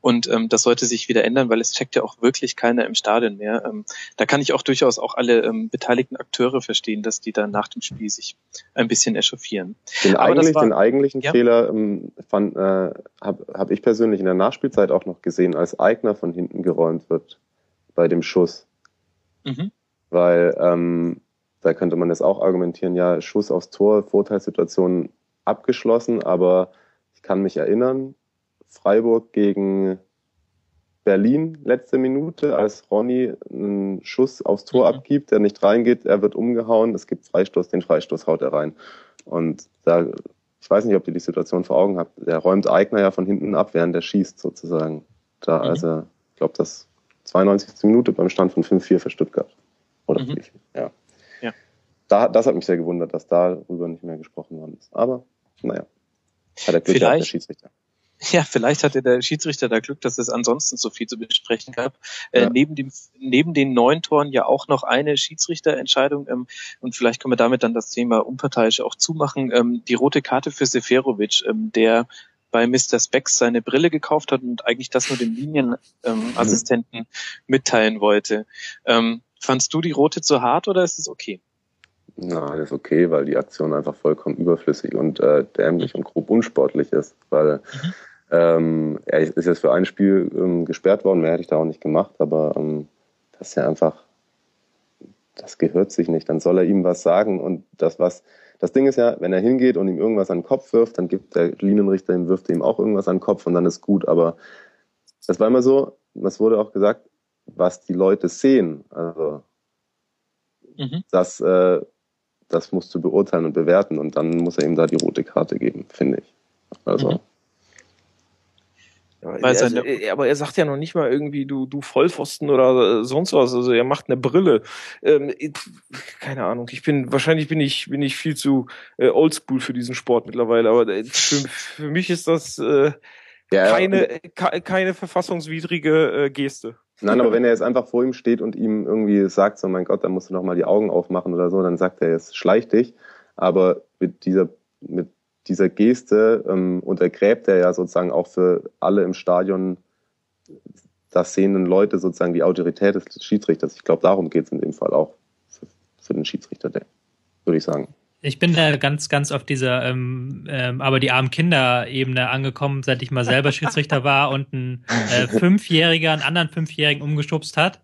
Und ähm, das sollte sich wieder ändern, weil es checkt ja auch wirklich keiner im Stadion mehr. Ähm, da kann ich auch durchaus auch alle ähm, beteiligten Akteure verstehen, dass die dann nach dem Spiel sich ein bisschen echauffieren. Den, eigentlich, war, den eigentlichen ja? Fehler ähm, äh, habe hab ich persönlich in der Nachspielzeit auch noch gesehen, als Eigner von hinten geräumt wird bei dem Schuss. Mhm. Weil ähm, da könnte man jetzt auch argumentieren, ja, Schuss aufs Tor, Vorteilssituation abgeschlossen, aber ich kann mich erinnern, Freiburg gegen Berlin letzte Minute, als Ronny einen Schuss aufs Tor mhm. abgibt, der nicht reingeht, er wird umgehauen, es gibt Freistoß, den Freistoß haut er rein. Und da, ich weiß nicht, ob ihr die Situation vor Augen habt, der räumt Eigner ja von hinten ab, während er schießt sozusagen. Da, mhm. also, ich glaube, das 92. Minute beim Stand von 5-4 für Stuttgart. Oder mhm. 4 ja. ja. Da, das hat mich sehr gewundert, dass darüber nicht mehr gesprochen worden ist. Aber, naja, hat der Glück Vielleicht. der Schiedsrichter. Ja, vielleicht hatte der Schiedsrichter da Glück, dass es ansonsten so viel zu besprechen gab. Äh, ja. Äh, neben, dem, neben den neun Toren ja auch noch eine Schiedsrichterentscheidung ähm, und vielleicht können wir damit dann das Thema unparteiisch auch zumachen. Ähm, die rote Karte für Seferovic, ähm, der bei Mr. Spex seine Brille gekauft hat und eigentlich das nur dem Linienassistenten ähm, mitteilen wollte. Ähm, fandst du die rote zu hart oder ist es okay? Na, das ist okay, weil die Aktion einfach vollkommen überflüssig und äh, dämlich und grob unsportlich ist, weil mhm. ähm, er ist jetzt für ein Spiel ähm, gesperrt worden, mehr hätte ich da auch nicht gemacht, aber ähm, das ist ja einfach, das gehört sich nicht. Dann soll er ihm was sagen und das was, das Ding ist ja, wenn er hingeht und ihm irgendwas an den Kopf wirft, dann gibt der Linienrichter ihm, wirft ihm auch irgendwas an den Kopf und dann ist gut, aber das war immer so, das wurde auch gesagt, was die Leute sehen, also mhm. das äh, das musst du beurteilen und bewerten und dann muss er ihm da die rote Karte geben, finde ich. Also. Mhm. Ja, also, aber er sagt ja noch nicht mal irgendwie, du, du Vollpfosten oder äh, sonst was. Also er macht eine Brille. Ähm, keine Ahnung. Ich bin, wahrscheinlich bin ich, bin ich viel zu äh, oldschool für diesen Sport mittlerweile, aber äh, für, für mich ist das äh, ja, keine, keine verfassungswidrige äh, Geste. Nein, aber wenn er jetzt einfach vor ihm steht und ihm irgendwie sagt, so mein Gott, da musst du noch mal die Augen aufmachen oder so, dann sagt er jetzt, schleich dich. Aber mit dieser, mit dieser Geste ähm, untergräbt er ja sozusagen auch für alle im Stadion das sehenden Leute sozusagen die Autorität des Schiedsrichters. Ich glaube, darum geht es in dem Fall auch für, für den Schiedsrichter, würde ich sagen. Ich bin da ganz, ganz auf dieser ähm, ähm, aber die armen Kinder-Ebene angekommen, seit ich mal selber Schiedsrichter war und ein äh, Fünfjähriger einen anderen Fünfjährigen umgeschubst hat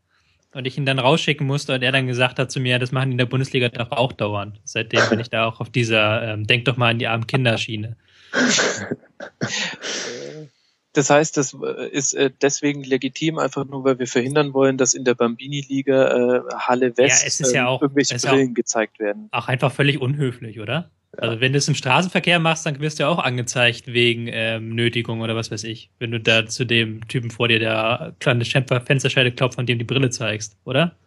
und ich ihn dann rausschicken musste und er dann gesagt hat zu mir, das machen die in der Bundesliga doch auch dauernd. Seitdem bin ich da auch auf dieser ähm, Denk doch mal an die armen Kinder-Schiene. Das heißt, das äh, ist äh, deswegen legitim, einfach nur, weil wir verhindern wollen, dass in der Bambini-Liga äh, Halle West ja, es ist ja ähm, auch, irgendwelche Brillen gezeigt werden. Auch einfach völlig unhöflich, oder? Ja. Also wenn du es im Straßenverkehr machst, dann wirst du ja auch angezeigt wegen ähm, Nötigung oder was weiß ich. Wenn du da zu dem Typen vor dir der kleine Fensterscheibe klopft, von dem die Brille zeigst, oder?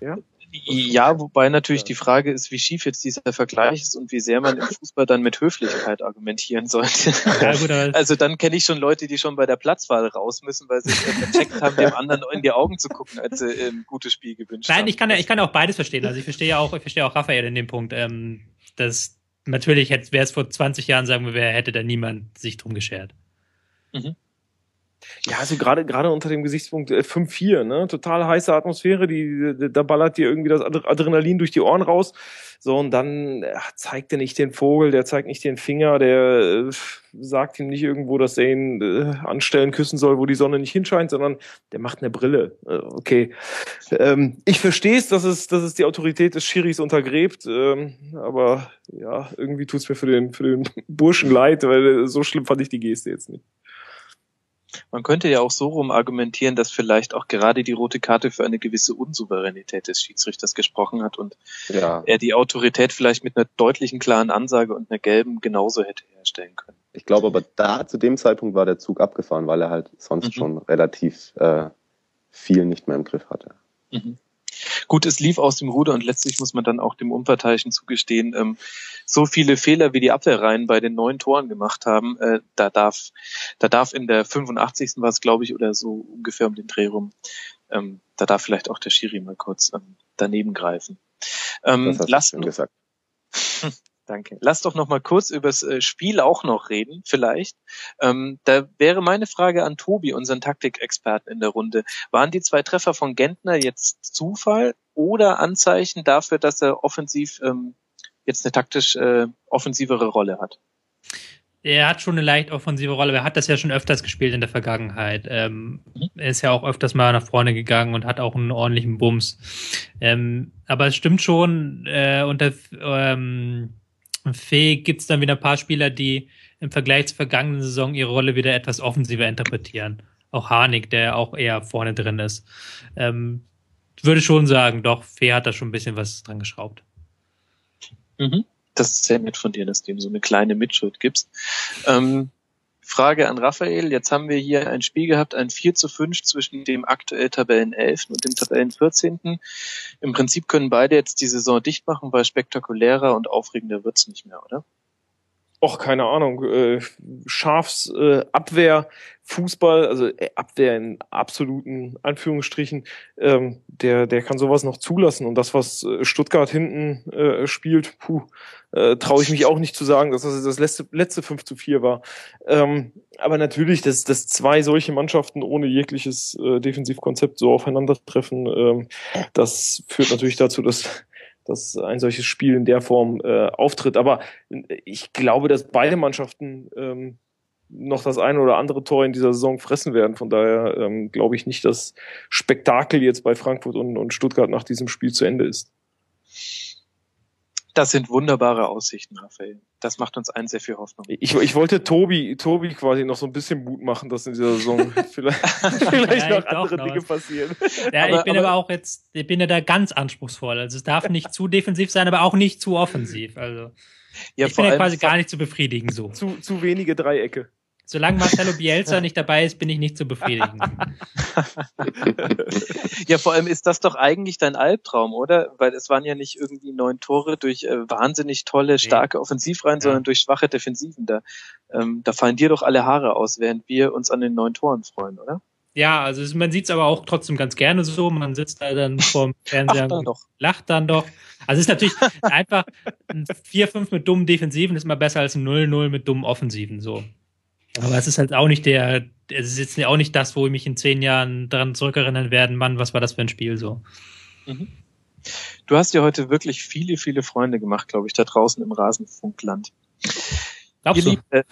Ja. Ja, wobei natürlich die Frage ist, wie schief jetzt dieser Vergleich ist und wie sehr man im Fußball dann mit Höflichkeit argumentieren sollte. Ja, gut, also dann kenne ich schon Leute, die schon bei der Platzwahl raus müssen, weil sie vercheckt haben, dem anderen in die Augen zu gucken, als sie ein gutes Spiel gewünscht Nein, haben. ich kann ja, ich kann ja auch beides verstehen. Also ich verstehe ja auch, ich verstehe auch Raphael in dem Punkt, ähm, dass natürlich wäre es vor 20 Jahren, sagen wir, hätte da niemand sich drum geschert. Mhm. Ja, also gerade gerade unter dem Gesichtspunkt 5-4, äh, ne? Total heiße Atmosphäre, die, da ballert dir irgendwie das Adrenalin durch die Ohren raus. So, und dann ach, zeigt er nicht den Vogel, der zeigt nicht den Finger, der äh, sagt ihm nicht irgendwo, dass er ihn äh, anstellen küssen soll, wo die Sonne nicht hinscheint, sondern der macht eine Brille. Äh, okay. Ähm, ich verstehe es, dass es, dass es die Autorität des Schiris untergräbt, ähm, aber ja, irgendwie tut's mir für den, für den Burschen leid, weil so schlimm fand ich die Geste jetzt nicht. Man könnte ja auch so rum argumentieren, dass vielleicht auch gerade die rote Karte für eine gewisse Unsouveränität des Schiedsrichters gesprochen hat und ja. er die Autorität vielleicht mit einer deutlichen, klaren Ansage und einer gelben genauso hätte herstellen können. Ich glaube aber da zu dem Zeitpunkt war der Zug abgefahren, weil er halt sonst mhm. schon relativ äh, viel nicht mehr im Griff hatte. Mhm. Gut, es lief aus dem Ruder und letztlich muss man dann auch dem Unparteiischen zugestehen, ähm, so viele Fehler wie die Abwehrreihen bei den neun Toren gemacht haben, äh, da darf, da darf in der 85. war es, glaube ich, oder so ungefähr um den Dreh rum, ähm, da darf vielleicht auch der Schiri mal kurz ähm, daneben greifen. Ähm, das hast du schon gesagt. Danke. Lass doch noch mal kurz übers äh, Spiel auch noch reden, vielleicht. Ähm, da wäre meine Frage an Tobi, unseren Taktikexperten in der Runde. Waren die zwei Treffer von Gentner jetzt Zufall oder Anzeichen dafür, dass er offensiv ähm, jetzt eine taktisch äh, offensivere Rolle hat? Er hat schon eine leicht offensive Rolle, er hat das ja schon öfters gespielt in der Vergangenheit. Ähm, mhm. Er ist ja auch öfters mal nach vorne gegangen und hat auch einen ordentlichen Bums. Ähm, aber es stimmt schon, äh, unter ähm, Fee gibt es dann wieder ein paar Spieler, die im Vergleich zur vergangenen Saison ihre Rolle wieder etwas offensiver interpretieren. auch Harnik, der auch eher vorne drin ist. Ähm, würde schon sagen, doch, Fee hat da schon ein bisschen was dran geschraubt. Mhm. Das ist sehr nett von dir, dass du ihm so eine kleine Mitschuld gibst. Ähm, Frage an Raphael. Jetzt haben wir hier ein Spiel gehabt, ein 4 zu 5 zwischen dem aktuell Tabellen 11. und dem Tabellen 14. Im Prinzip können beide jetzt die Saison dicht machen, weil spektakulärer und aufregender wird's nicht mehr, oder? Och, keine Ahnung, äh, Schafs äh, Abwehr, Fußball, also äh, Abwehr in absoluten Anführungsstrichen, ähm, der, der kann sowas noch zulassen. Und das, was äh, Stuttgart hinten äh, spielt, puh, äh, traue ich mich auch nicht zu sagen, dass das das letzte, letzte 5 zu 4 war. Ähm, aber natürlich, dass, dass zwei solche Mannschaften ohne jegliches äh, Defensivkonzept so aufeinandertreffen, ähm, das führt natürlich dazu, dass dass ein solches Spiel in der Form äh, auftritt. Aber ich glaube, dass beide Mannschaften ähm, noch das eine oder andere Tor in dieser Saison fressen werden. Von daher ähm, glaube ich nicht, dass Spektakel jetzt bei Frankfurt und, und Stuttgart nach diesem Spiel zu Ende ist. Das sind wunderbare Aussichten, Raphael. Das macht uns allen sehr viel Hoffnung. Ich, ich wollte Tobi, Tobi quasi noch so ein bisschen Mut machen, dass in dieser Saison vielleicht, vielleicht ja, noch andere noch Dinge was. passieren. Ja, aber, ich bin aber, aber, auch jetzt, ich bin ja da ganz anspruchsvoll. Also es darf nicht zu defensiv sein, aber auch nicht zu offensiv. Also ja, ich bin ja quasi gar nicht zu befriedigen so. Zu, zu wenige Dreiecke. Solange Marcelo Bielsa nicht dabei ist, bin ich nicht zu befriedigen. ja, vor allem ist das doch eigentlich dein Albtraum, oder? Weil es waren ja nicht irgendwie neun Tore durch äh, wahnsinnig tolle, starke Offensivreihen, ja. sondern durch schwache Defensiven. Da, ähm, da fallen dir doch alle Haare aus, während wir uns an den neun Toren freuen, oder? Ja, also es, man sieht es aber auch trotzdem ganz gerne so. Man sitzt da dann vorm Fernseher und doch. lacht dann doch. Also es ist natürlich einfach ein 4-5 mit dummen Defensiven ist immer besser als ein 0-0 mit dummen Offensiven. So. Aber es ist halt auch nicht der, es ist jetzt auch nicht das, wo ich mich in zehn Jahren daran zurückerinnern werden, Mann, was war das für ein Spiel so. Mhm. Du hast ja heute wirklich viele, viele Freunde gemacht, glaube ich, da draußen im Rasenfunkland. Glaubst du? Lieb, äh,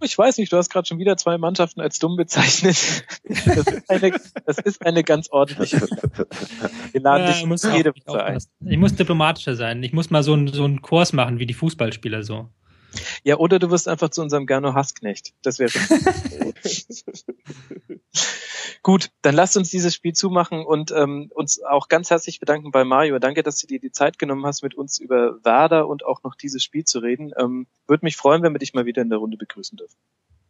ich weiß nicht, du hast gerade schon wieder zwei Mannschaften als dumm bezeichnet. Das ist eine, das ist eine ganz ordentliche. Wir laden ja, dich muss jede Woche ein. Ich muss diplomatischer sein. Ich muss mal so einen, so einen Kurs machen wie die Fußballspieler so. Ja, oder du wirst einfach zu unserem Gernot Hassknecht. Das wäre. Gut, dann lasst uns dieses Spiel zumachen und ähm, uns auch ganz herzlich bedanken bei Mario. Danke, dass du dir die Zeit genommen hast, mit uns über Werder und auch noch dieses Spiel zu reden. Ähm, Würde mich freuen, wenn wir dich mal wieder in der Runde begrüßen dürfen.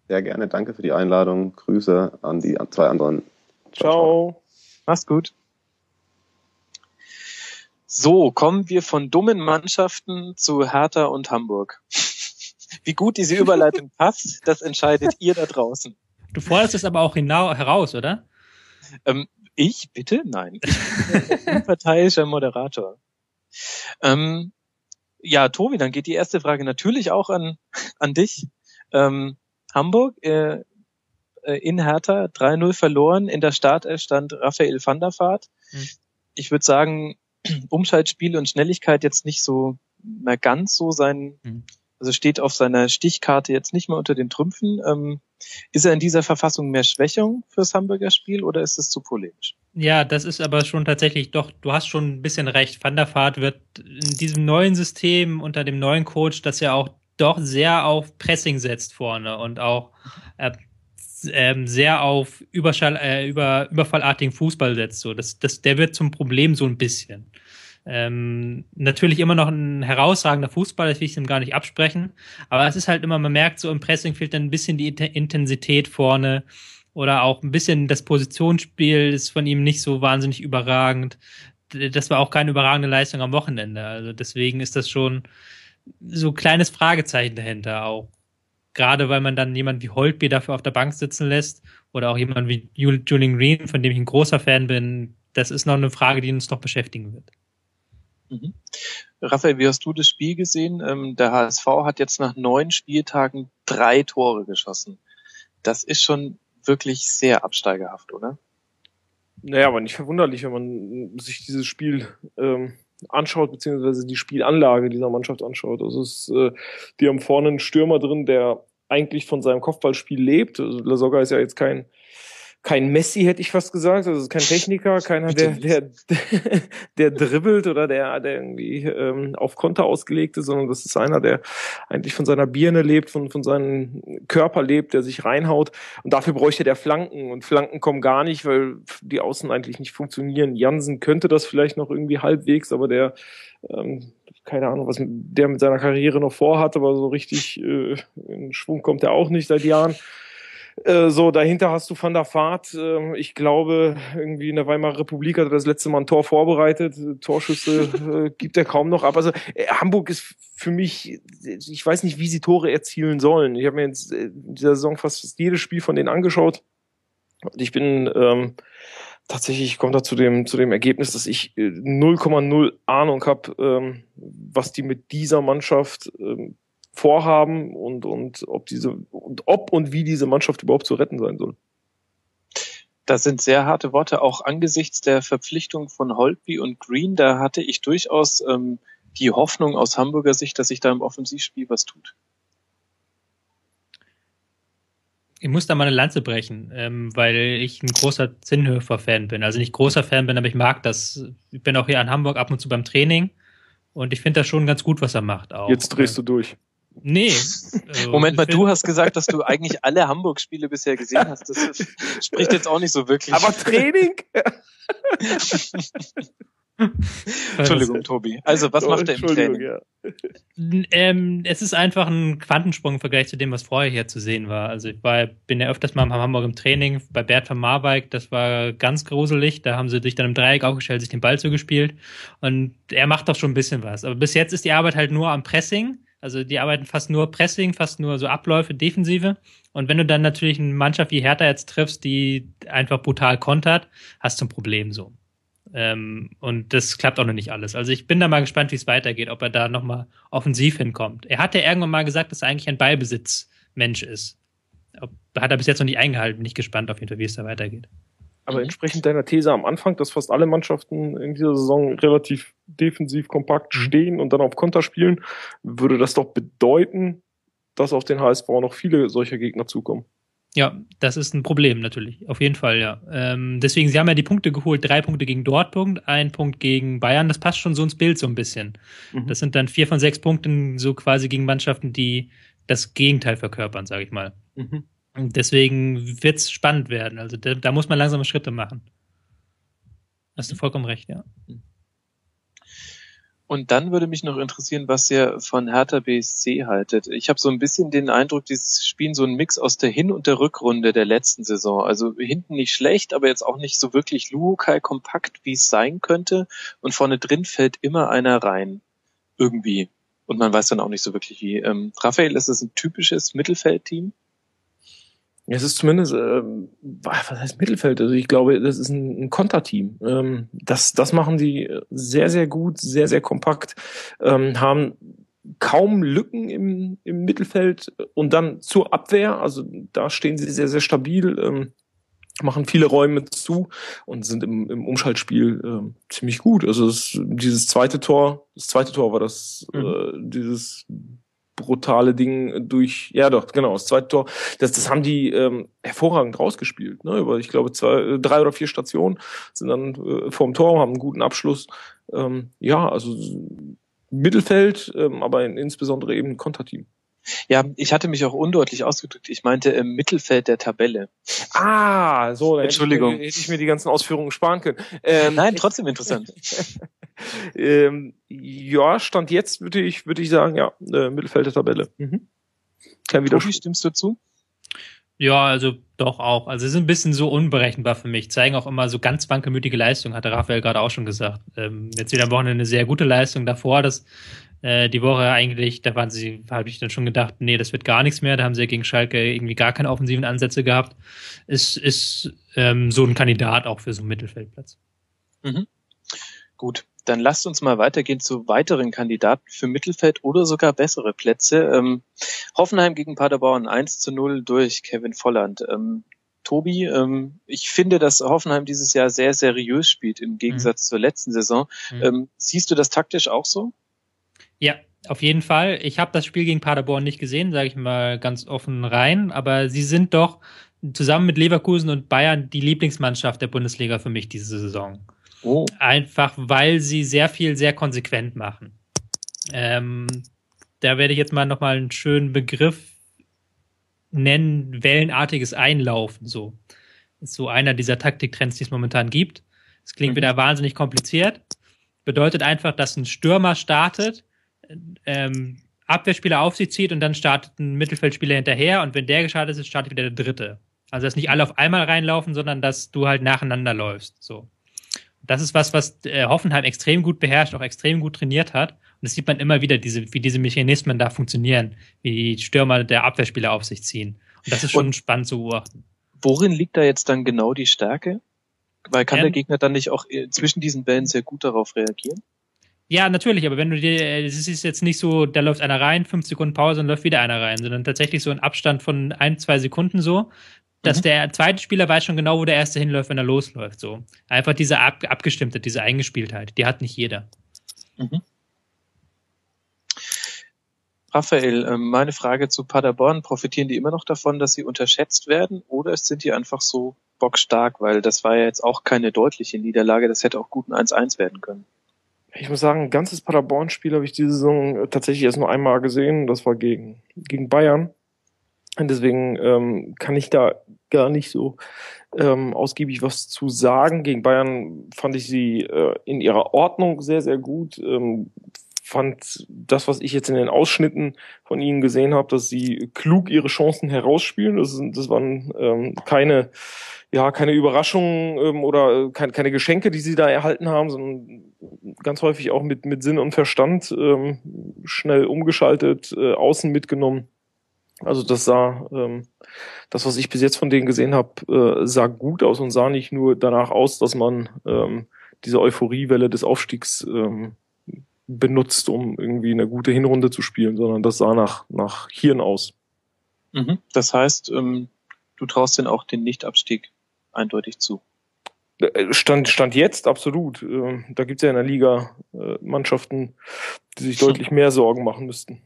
Sehr gerne, danke für die Einladung. Grüße an die zwei anderen. Ciao. Ciao. Mach's gut. So, kommen wir von dummen Mannschaften zu Hertha und Hamburg. Wie gut diese Überleitung passt, das entscheidet ihr da draußen. Du forderst es aber auch heraus, oder? Ähm, ich? Bitte? Nein. Ich bin ein unparteiischer Moderator. Ähm, ja, Tobi, dann geht die erste Frage natürlich auch an, an dich. Ähm, Hamburg äh, äh in Hertha 3-0 verloren. In der Startelf stand Raphael van der Vaart. Hm. Ich würde sagen, Umschaltspiel und Schnelligkeit jetzt nicht so mehr ganz so sein, hm. Also steht auf seiner Stichkarte jetzt nicht mehr unter den Trümpfen. Ähm, ist er in dieser Verfassung mehr Schwächung fürs Hamburger Spiel oder ist es zu polemisch? Ja, das ist aber schon tatsächlich doch, du hast schon ein bisschen recht. Van der Vaart wird in diesem neuen System unter dem neuen Coach, das ja auch doch sehr auf Pressing setzt vorne und auch äh, ähm, sehr auf Überschall, äh, über, überfallartigen Fußball setzt. So, das, das, der wird zum Problem so ein bisschen. Ähm, natürlich immer noch ein herausragender Fußballer, das will ich ihm gar nicht absprechen. Aber es ist halt immer, man merkt so im Pressing fehlt dann ein bisschen die Intensität vorne oder auch ein bisschen das Positionsspiel ist von ihm nicht so wahnsinnig überragend. Das war auch keine überragende Leistung am Wochenende. Also deswegen ist das schon so ein kleines Fragezeichen dahinter auch. Gerade weil man dann jemand wie Holtby dafür auf der Bank sitzen lässt oder auch jemand wie Julian Green, von dem ich ein großer Fan bin. Das ist noch eine Frage, die uns noch beschäftigen wird. Mhm. Raphael, wie hast du das Spiel gesehen? Ähm, der HSV hat jetzt nach neun Spieltagen drei Tore geschossen. Das ist schon wirklich sehr absteigerhaft, oder? Naja, aber nicht verwunderlich, wenn man sich dieses Spiel ähm, anschaut, beziehungsweise die Spielanlage dieser Mannschaft anschaut. Also es, äh, die haben vorne einen Stürmer drin, der eigentlich von seinem Kopfballspiel lebt. Also Lasogga ist ja jetzt kein kein Messi, hätte ich fast gesagt. Also kein Techniker, keiner, der, der, der dribbelt oder der, der irgendwie ähm, auf Konter ausgelegt ist, sondern das ist einer, der eigentlich von seiner Birne lebt, von, von seinem Körper lebt, der sich reinhaut. Und dafür bräuchte der Flanken. Und Flanken kommen gar nicht, weil die Außen eigentlich nicht funktionieren. Jansen könnte das vielleicht noch irgendwie halbwegs, aber der ähm, keine Ahnung, was der mit seiner Karriere noch vorhat, aber so richtig äh, in Schwung kommt er auch nicht seit Jahren. Äh, so, dahinter hast du Van der Vaart. Äh, ich glaube, irgendwie in der Weimarer Republik hat er das letzte Mal ein Tor vorbereitet. Torschüsse äh, gibt er kaum noch ab. Also äh, Hamburg ist für mich, ich weiß nicht, wie sie Tore erzielen sollen. Ich habe mir jetzt in dieser Saison fast jedes Spiel von denen angeschaut. Und ich bin ähm, tatsächlich, ich komme da zu dem, zu dem Ergebnis, dass ich 0,0 äh, Ahnung habe, ähm, was die mit dieser Mannschaft ähm, vorhaben und, und ob diese und ob und wie diese Mannschaft überhaupt zu retten sein soll. Das sind sehr harte Worte, auch angesichts der Verpflichtung von Holtby und Green. Da hatte ich durchaus ähm, die Hoffnung aus Hamburger Sicht, dass sich da im Offensivspiel was tut. Ich muss da mal eine Lanze brechen, ähm, weil ich ein großer Zinnhöfer-Fan bin. Also nicht großer Fan bin, aber ich mag das. Ich bin auch hier in Hamburg ab und zu beim Training und ich finde das schon ganz gut, was er macht. Auch. Jetzt drehst du durch. Nee. Also Moment mal, du hast gesagt, dass du eigentlich alle Hamburg-Spiele bisher gesehen hast. Das spricht jetzt auch nicht so wirklich. Aber Training? Entschuldigung, Tobi. Also, was macht er im Training? Ja. Ähm, es ist einfach ein Quantensprung im Vergleich zu dem, was vorher hier zu sehen war. Also, ich war, bin ja öfters mal in Hamburg im Training bei Bert von Marwijk. Das war ganz gruselig. Da haben sie sich dann im Dreieck aufgestellt, sich den Ball zugespielt. Und er macht doch schon ein bisschen was. Aber bis jetzt ist die Arbeit halt nur am Pressing also die arbeiten fast nur Pressing, fast nur so Abläufe, Defensive. Und wenn du dann natürlich eine Mannschaft wie Hertha jetzt triffst, die einfach brutal kontert, hast du ein Problem so. Ähm, und das klappt auch noch nicht alles. Also ich bin da mal gespannt, wie es weitergeht, ob er da nochmal offensiv hinkommt. Er hat ja irgendwann mal gesagt, dass er eigentlich ein Ballbesitzmensch ist. Ob, hat er bis jetzt noch nicht eingehalten. Bin ich gespannt auf jeden Fall, wie es da weitergeht. Aber mhm. entsprechend deiner These am Anfang, dass fast alle Mannschaften in dieser Saison relativ defensiv kompakt mhm. stehen und dann auf Konter spielen, würde das doch bedeuten, dass auf den HSV noch viele solcher Gegner zukommen. Ja, das ist ein Problem natürlich, auf jeden Fall, ja. Ähm, deswegen, sie haben ja die Punkte geholt, drei Punkte gegen Dortmund, ein Punkt gegen Bayern, das passt schon so ins Bild so ein bisschen. Mhm. Das sind dann vier von sechs Punkten so quasi gegen Mannschaften, die das Gegenteil verkörpern, sage ich mal. Mhm. Deswegen wird es spannend werden. Also da, da, muss man langsame Schritte machen. Hast du vollkommen recht, ja. Und dann würde mich noch interessieren, was ihr von Hertha BSC haltet. Ich habe so ein bisschen den Eindruck, dieses spielen so ein Mix aus der Hin- und der Rückrunde der letzten Saison. Also hinten nicht schlecht, aber jetzt auch nicht so wirklich Luhukai kompakt, wie es sein könnte. Und vorne drin fällt immer einer rein. Irgendwie. Und man weiß dann auch nicht so wirklich wie. Ähm, Raphael, ist es ein typisches Mittelfeldteam? Es ist zumindest, ähm, was heißt Mittelfeld? Also ich glaube, das ist ein, ein Konterteam. Ähm, das, das machen die sehr, sehr gut, sehr, sehr kompakt, ähm, haben kaum Lücken im, im Mittelfeld und dann zur Abwehr. Also da stehen sie sehr, sehr stabil, ähm, machen viele Räume zu und sind im, im Umschaltspiel ähm, ziemlich gut. Also das, dieses zweite Tor, das zweite Tor war das, mhm. äh, dieses brutale Ding durch, ja doch, genau, das zweite Tor, das, das haben die ähm, hervorragend rausgespielt. Ne? Über, ich glaube, zwei, drei oder vier Stationen sind dann äh, vorm Tor, haben einen guten Abschluss. Ähm, ja, also Mittelfeld, ähm, aber in, insbesondere eben Konterteam. Ja, ich hatte mich auch undeutlich ausgedrückt. Ich meinte im Mittelfeld der Tabelle. Ah, so. Entschuldigung. Hätte ich, hätte ich mir die ganzen Ausführungen sparen können. Ähm, Nein, trotzdem interessant. ähm, ja, Stand jetzt würde ich, würde ich sagen, ja, äh, Mittelfeld der Tabelle. Mhm. Kein Tobi, stimmst du zu? Ja, also doch auch. Also sie sind ein bisschen so unberechenbar für mich. Zeigen auch immer so ganz wankelmütige Leistungen, hatte Raphael gerade auch schon gesagt. Ähm, jetzt wieder am Wochenende eine sehr gute Leistung. Davor, das äh, die Woche eigentlich, da waren sie, habe ich dann schon gedacht, nee, das wird gar nichts mehr. Da haben sie ja gegen Schalke irgendwie gar keine offensiven Ansätze gehabt. Ist, ist ähm, so ein Kandidat auch für so einen Mittelfeldplatz. Mhm. Gut, dann lasst uns mal weitergehen zu weiteren Kandidaten für Mittelfeld oder sogar bessere Plätze. Ähm, Hoffenheim gegen Paderborn 1 zu 0 durch Kevin Volland. Ähm, Tobi, ähm, ich finde, dass Hoffenheim dieses Jahr sehr seriös spielt im Gegensatz mhm. zur letzten Saison. Mhm. Ähm, siehst du das taktisch auch so? Ja, auf jeden Fall. Ich habe das Spiel gegen Paderborn nicht gesehen, sage ich mal ganz offen rein, aber sie sind doch zusammen mit Leverkusen und Bayern die Lieblingsmannschaft der Bundesliga für mich diese Saison. Oh. Einfach weil sie sehr viel sehr konsequent machen. Ähm, da werde ich jetzt mal nochmal einen schönen Begriff nennen, wellenartiges Einlaufen. So ist so einer dieser Taktiktrends, die es momentan gibt. Es klingt mhm. wieder wahnsinnig kompliziert. Bedeutet einfach, dass ein Stürmer startet, ähm, Abwehrspieler auf sich zieht und dann startet ein Mittelfeldspieler hinterher und wenn der gestartet ist, startet wieder der dritte. Also dass nicht alle auf einmal reinlaufen, sondern dass du halt nacheinander läufst. So. Das ist was, was äh, Hoffenheim extrem gut beherrscht, auch extrem gut trainiert hat. Und das sieht man immer wieder, diese, wie diese Mechanismen da funktionieren, wie die Stürmer der Abwehrspieler auf sich ziehen. Und das ist schon und spannend zu beobachten. Worin liegt da jetzt dann genau die Stärke? Weil kann ähm, der Gegner dann nicht auch äh, zwischen diesen Bällen sehr gut darauf reagieren? Ja, natürlich, aber wenn du dir, äh, es ist jetzt nicht so, da läuft einer rein, fünf Sekunden Pause und läuft wieder einer rein, sondern tatsächlich so ein Abstand von ein, zwei Sekunden so, dass mhm. der zweite Spieler weiß schon genau, wo der erste hinläuft, wenn er losläuft. So. Einfach diese Ab Abgestimmte, diese Eingespieltheit, die hat nicht jeder. Mhm. Raphael, ähm, meine Frage zu Paderborn, profitieren die immer noch davon, dass sie unterschätzt werden oder sind die einfach so bockstark? Weil das war ja jetzt auch keine deutliche Niederlage, das hätte auch gut ein 1-1 werden können. Ich muss sagen, ein ganzes Paderborn-Spiel habe ich diese Saison tatsächlich erst nur einmal gesehen, das war gegen, gegen Bayern. Und deswegen ähm, kann ich da gar nicht so ähm, ausgiebig was zu sagen. Gegen Bayern fand ich sie äh, in ihrer Ordnung sehr, sehr gut. Ähm, fand das, was ich jetzt in den Ausschnitten von ihnen gesehen habe, dass sie klug ihre Chancen herausspielen. Das, das waren ähm, keine, ja, keine Überraschungen ähm, oder keine, keine Geschenke, die sie da erhalten haben, sondern ganz häufig auch mit, mit Sinn und Verstand ähm, schnell umgeschaltet, äh, außen mitgenommen. Also das sah, ähm, das, was ich bis jetzt von denen gesehen habe, äh, sah gut aus und sah nicht nur danach aus, dass man ähm, diese Euphoriewelle des Aufstiegs ähm, benutzt, um irgendwie eine gute Hinrunde zu spielen, sondern das sah nach, nach Hirn aus. Mhm. Das heißt, ähm, du traust denn auch den Nichtabstieg eindeutig zu. Äh, stand, stand jetzt absolut. Ähm, da gibt es ja in der Liga äh, Mannschaften, die sich deutlich mehr Sorgen machen müssten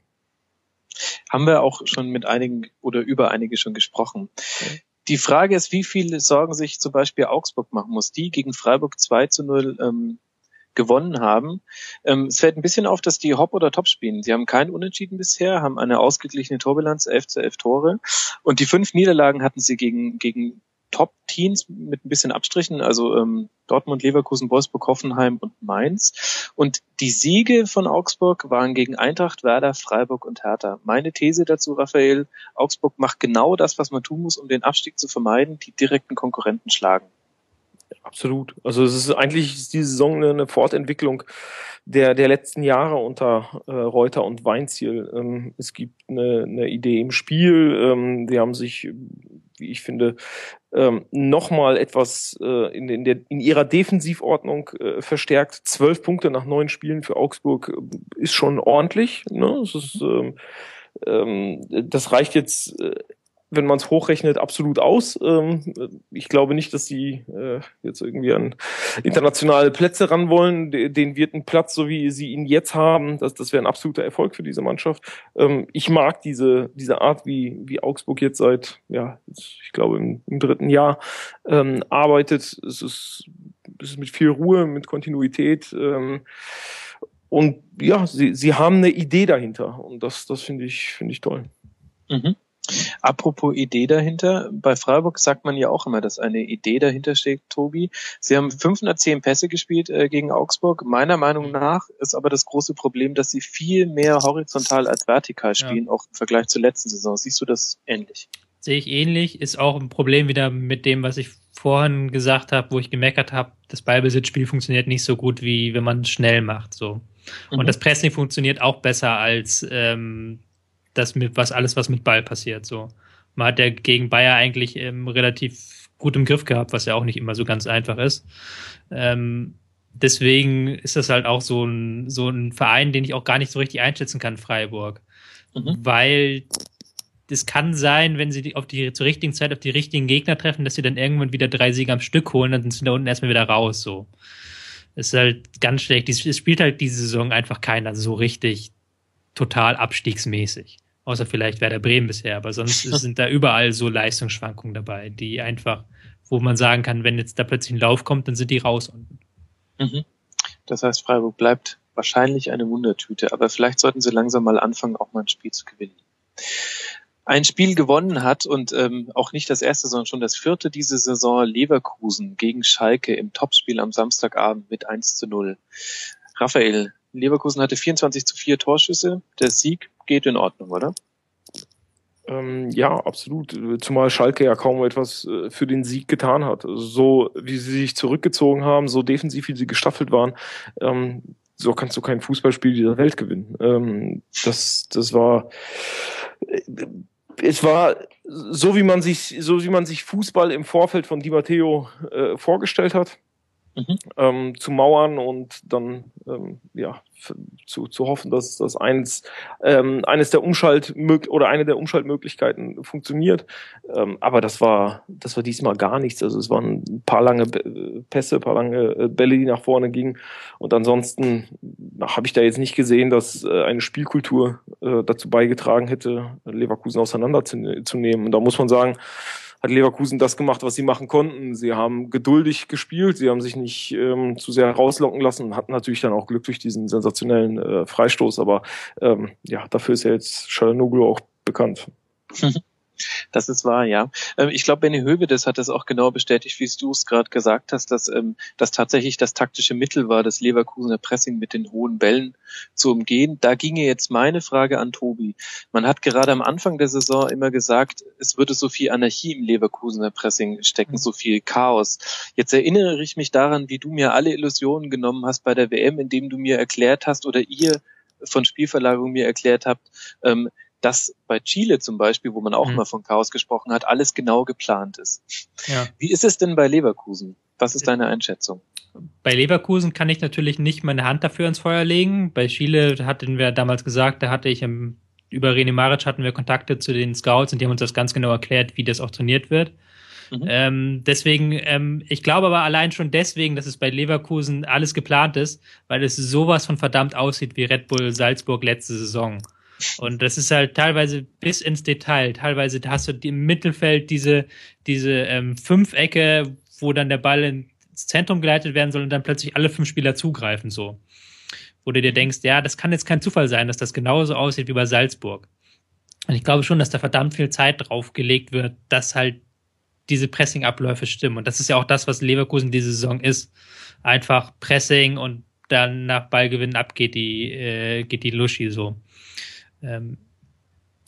haben wir auch schon mit einigen oder über einige schon gesprochen. Die Frage ist, wie viele Sorgen sich zum Beispiel Augsburg machen muss, die gegen Freiburg 2 zu 0 ähm, gewonnen haben. Ähm, es fällt ein bisschen auf, dass die Hop oder Top spielen. Sie haben keinen Unentschieden bisher, haben eine ausgeglichene Torbilanz, 11 zu 11 Tore. Und die fünf Niederlagen hatten sie gegen, gegen Top-Teams mit ein bisschen Abstrichen, also ähm, Dortmund, Leverkusen, Wolfsburg, Hoffenheim und Mainz. Und die Siege von Augsburg waren gegen Eintracht, Werder, Freiburg und Hertha. Meine These dazu, Raphael, Augsburg macht genau das, was man tun muss, um den Abstieg zu vermeiden, die direkten Konkurrenten schlagen. Absolut. Also es ist eigentlich diese Saison eine Fortentwicklung der, der letzten Jahre unter äh, Reuter und Weinziel. Ähm, es gibt eine, eine Idee im Spiel. Ähm, die haben sich, wie ich finde, ähm, nochmal etwas äh, in, in, der, in ihrer Defensivordnung äh, verstärkt. Zwölf Punkte nach neun Spielen für Augsburg äh, ist schon ordentlich. Ne? Das, ist, ähm, ähm, das reicht jetzt äh, wenn man es hochrechnet, absolut aus. Ähm, ich glaube nicht, dass sie äh, jetzt irgendwie an internationale Plätze ran wollen. Den ein Platz, so wie sie ihn jetzt haben, das, das wäre ein absoluter Erfolg für diese Mannschaft. Ähm, ich mag diese, diese Art, wie, wie Augsburg jetzt seit, ja, ich glaube im, im dritten Jahr ähm, arbeitet. Es ist, es ist mit viel Ruhe, mit Kontinuität. Und ja, sie, sie haben eine Idee dahinter. Und das, das finde ich, finde ich toll. Mhm. Apropos Idee dahinter, bei Freiburg sagt man ja auch immer, dass eine Idee dahinter steht, Tobi. Sie haben 510 Pässe gespielt äh, gegen Augsburg. Meiner Meinung nach ist aber das große Problem, dass sie viel mehr horizontal als vertikal spielen, ja. auch im Vergleich zur letzten Saison. Siehst du das ähnlich? Sehe ich ähnlich. Ist auch ein Problem wieder mit dem, was ich vorhin gesagt habe, wo ich gemeckert habe, das Ballbesitzspiel funktioniert nicht so gut, wie wenn man es schnell macht. So. Und mhm. das Pressing funktioniert auch besser als ähm, das mit was alles, was mit Ball passiert. So. Man hat ja gegen Bayer eigentlich ähm, relativ gut im Griff gehabt, was ja auch nicht immer so ganz einfach ist. Ähm, deswegen ist das halt auch so ein, so ein Verein, den ich auch gar nicht so richtig einschätzen kann, Freiburg. Mhm. Weil es kann sein, wenn sie auf die, zur richtigen Zeit auf die richtigen Gegner treffen, dass sie dann irgendwann wieder drei Siege am Stück holen, dann sind sie da unten erstmal wieder raus, so. Das ist halt ganz schlecht. Es spielt halt diese Saison einfach keiner so richtig total abstiegsmäßig. Außer vielleicht Werder Bremen bisher, aber sonst sind da überall so Leistungsschwankungen dabei, die einfach, wo man sagen kann, wenn jetzt da plötzlich ein Lauf kommt, dann sind die raus unten. Mhm. Das heißt, Freiburg bleibt wahrscheinlich eine Wundertüte, aber vielleicht sollten sie langsam mal anfangen, auch mal ein Spiel zu gewinnen. Ein Spiel gewonnen hat und ähm, auch nicht das erste, sondern schon das vierte diese Saison Leverkusen gegen Schalke im Topspiel am Samstagabend mit 1 zu 0. Raphael, Leverkusen hatte 24 zu 4 Torschüsse. Der Sieg geht in Ordnung, oder? Ähm, ja, absolut. Zumal Schalke ja kaum etwas äh, für den Sieg getan hat. Also so wie sie sich zurückgezogen haben, so defensiv wie sie gestaffelt waren, ähm, so kannst du kein Fußballspiel dieser Welt gewinnen. Ähm, das, das war, äh, es war so wie man sich, so wie man sich Fußball im Vorfeld von Di Matteo äh, vorgestellt hat mhm. ähm, zu mauern und dann ähm, ja zu, zu hoffen, dass das eins ähm, eines der Umschalt oder eine der Umschaltmöglichkeiten funktioniert. Ähm, aber das war das war diesmal gar nichts. Also es waren ein paar lange Pässe, ein paar lange äh, Bälle, die nach vorne gingen. Und ansonsten habe ich da jetzt nicht gesehen, dass äh, eine Spielkultur äh, dazu beigetragen hätte, Leverkusen auseinanderzunehmen. Und da muss man sagen, hat Leverkusen das gemacht, was sie machen konnten. Sie haben geduldig gespielt, sie haben sich nicht ähm, zu sehr rauslocken lassen und hatten natürlich dann auch Glück durch diesen sensationellen äh, Freistoß. Aber ähm, ja, dafür ist ja jetzt Chalanoglu auch bekannt. Das ist wahr, ja. Ähm, ich glaube, Benny Hövedes hat das auch genau bestätigt, wie du es gerade gesagt hast, dass ähm, das tatsächlich das taktische Mittel war, das Leverkusener Pressing mit den hohen Bällen zu umgehen. Da ginge jetzt meine Frage an Tobi. Man hat gerade am Anfang der Saison immer gesagt, es würde so viel Anarchie im Leverkusener Pressing stecken, mhm. so viel Chaos. Jetzt erinnere ich mich daran, wie du mir alle Illusionen genommen hast bei der WM, indem du mir erklärt hast oder ihr von Spielverlagerung mir erklärt habt, ähm, dass bei Chile zum Beispiel, wo man auch mhm. mal von Chaos gesprochen hat, alles genau geplant ist. Ja. Wie ist es denn bei Leverkusen? Was ist deine Einschätzung? Bei Leverkusen kann ich natürlich nicht meine Hand dafür ins Feuer legen. Bei Chile hatten wir damals gesagt, da hatte ich im, über René Maric hatten wir Kontakte zu den Scouts und die haben uns das ganz genau erklärt, wie das auch trainiert wird. Mhm. Ähm, deswegen, ähm, ich glaube aber allein schon deswegen, dass es bei Leverkusen alles geplant ist, weil es sowas von verdammt aussieht wie Red Bull Salzburg letzte Saison. Und das ist halt teilweise bis ins Detail. Teilweise hast du im Mittelfeld diese, diese ähm, Fünfecke, wo dann der Ball ins Zentrum geleitet werden soll und dann plötzlich alle fünf Spieler zugreifen, so. Wo du dir denkst, ja, das kann jetzt kein Zufall sein, dass das genauso aussieht wie bei Salzburg. Und ich glaube schon, dass da verdammt viel Zeit drauf gelegt wird, dass halt diese Pressing-Abläufe stimmen. Und das ist ja auch das, was Leverkusen diese Saison ist. Einfach Pressing und dann nach Ballgewinn ab geht die, äh, geht die Luschi so. Ähm,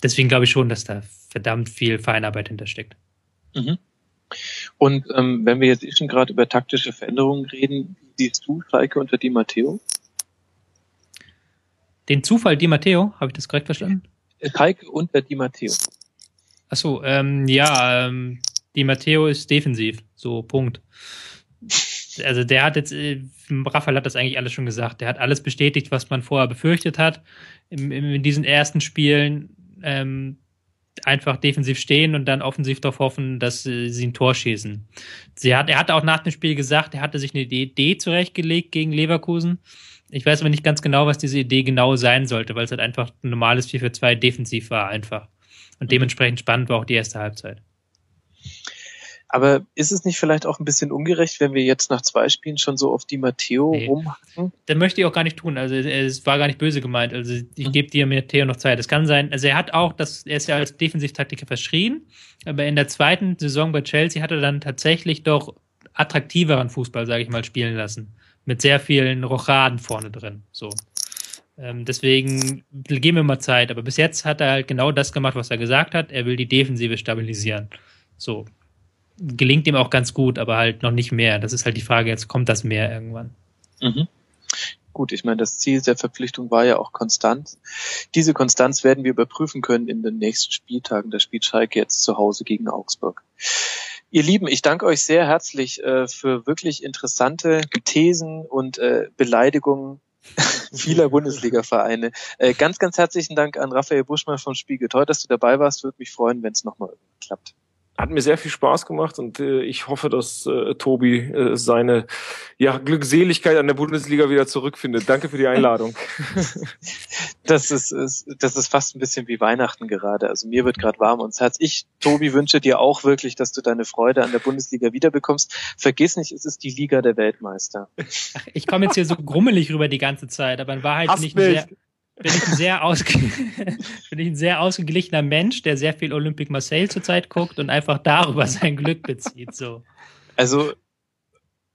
deswegen glaube ich schon, dass da verdammt viel Feinarbeit hintersteckt. Mhm. Und ähm, wenn wir jetzt eh schon gerade über taktische Veränderungen reden, siehst du Schalke unter Di Matteo? Den Zufall Di Matteo, habe ich das korrekt verstanden? Schalke unter Di Matteo. Achso, ähm, ja, ähm, Di Matteo ist defensiv, so Punkt. Also der hat jetzt, äh, Raphael hat das eigentlich alles schon gesagt, der hat alles bestätigt, was man vorher befürchtet hat in, in diesen ersten Spielen ähm, einfach defensiv stehen und dann offensiv darauf hoffen, dass äh, sie ein Tor schießen. Sie hat, er hatte auch nach dem Spiel gesagt, er hatte sich eine Idee zurechtgelegt gegen Leverkusen. Ich weiß aber nicht ganz genau, was diese Idee genau sein sollte, weil es halt einfach ein normales 4 für 2 defensiv war einfach. Und mhm. dementsprechend spannend war auch die erste Halbzeit. Aber ist es nicht vielleicht auch ein bisschen ungerecht, wenn wir jetzt nach zwei Spielen schon so auf die Matteo nee. rumhacken? Das möchte ich auch gar nicht tun. Also es war gar nicht böse gemeint. Also ich mhm. gebe dir Matteo noch Zeit. Es kann sein, also er hat auch, das, er ist ja als Defensivtaktiker verschrien, aber in der zweiten Saison bei Chelsea hat er dann tatsächlich doch attraktiveren Fußball, sage ich mal, spielen lassen. Mit sehr vielen Rochaden vorne drin. So. Ähm, deswegen geben wir mal Zeit. Aber bis jetzt hat er halt genau das gemacht, was er gesagt hat. Er will die Defensive stabilisieren. So gelingt ihm auch ganz gut, aber halt noch nicht mehr. Das ist halt die Frage, jetzt kommt das mehr irgendwann. Mhm. Gut, ich meine, das Ziel der Verpflichtung war ja auch Konstanz. Diese Konstanz werden wir überprüfen können in den nächsten Spieltagen. Da spielt jetzt zu Hause gegen Augsburg. Ihr Lieben, ich danke euch sehr herzlich äh, für wirklich interessante Thesen und äh, Beleidigungen vieler Bundesliga-Vereine. Äh, ganz, ganz herzlichen Dank an Raphael Buschmann vom Spiegel. Toll, dass du dabei warst. Würde mich freuen, wenn es nochmal klappt. Hat mir sehr viel Spaß gemacht und äh, ich hoffe, dass äh, Tobi äh, seine ja, Glückseligkeit an der Bundesliga wieder zurückfindet. Danke für die Einladung. das ist, ist das ist fast ein bisschen wie Weihnachten gerade. Also mir wird gerade warm ums Herz. Ich, Tobi, wünsche dir auch wirklich, dass du deine Freude an der Bundesliga wiederbekommst. Vergiss nicht, es ist die Liga der Weltmeister. Ich komme jetzt hier so grummelig rüber die ganze Zeit, aber in Wahrheit bin ich ein sehr bin ich ein sehr, ausge bin ich ein sehr ausgeglichener Mensch, der sehr viel Olympique Marseille zurzeit guckt und einfach darüber sein Glück bezieht. So. Also,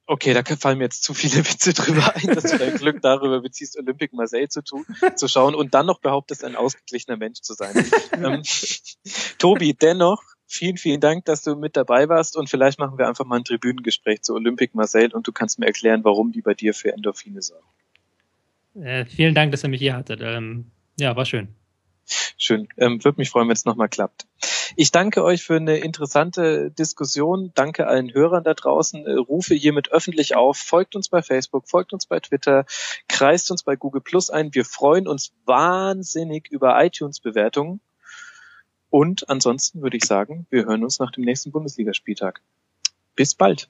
okay, da fallen mir jetzt zu viele Witze drüber ein, dass du dein Glück darüber beziehst, Olympique Marseille zu, tun, zu schauen und dann noch behauptest, ein ausgeglichener Mensch zu sein. ähm, Tobi, dennoch, vielen, vielen Dank, dass du mit dabei warst und vielleicht machen wir einfach mal ein Tribünengespräch zu Olympique Marseille und du kannst mir erklären, warum die bei dir für Endorphine sorgen. Äh, vielen Dank, dass ihr mich hier hattet. Ähm, ja, war schön. Schön. Ähm, Würde mich freuen, wenn es nochmal klappt. Ich danke euch für eine interessante Diskussion. Danke allen Hörern da draußen. Äh, rufe hiermit öffentlich auf. Folgt uns bei Facebook, folgt uns bei Twitter, kreist uns bei Google Plus ein. Wir freuen uns wahnsinnig über iTunes-Bewertungen. Und ansonsten würde ich sagen, wir hören uns nach dem nächsten Bundesligaspieltag. Bis bald.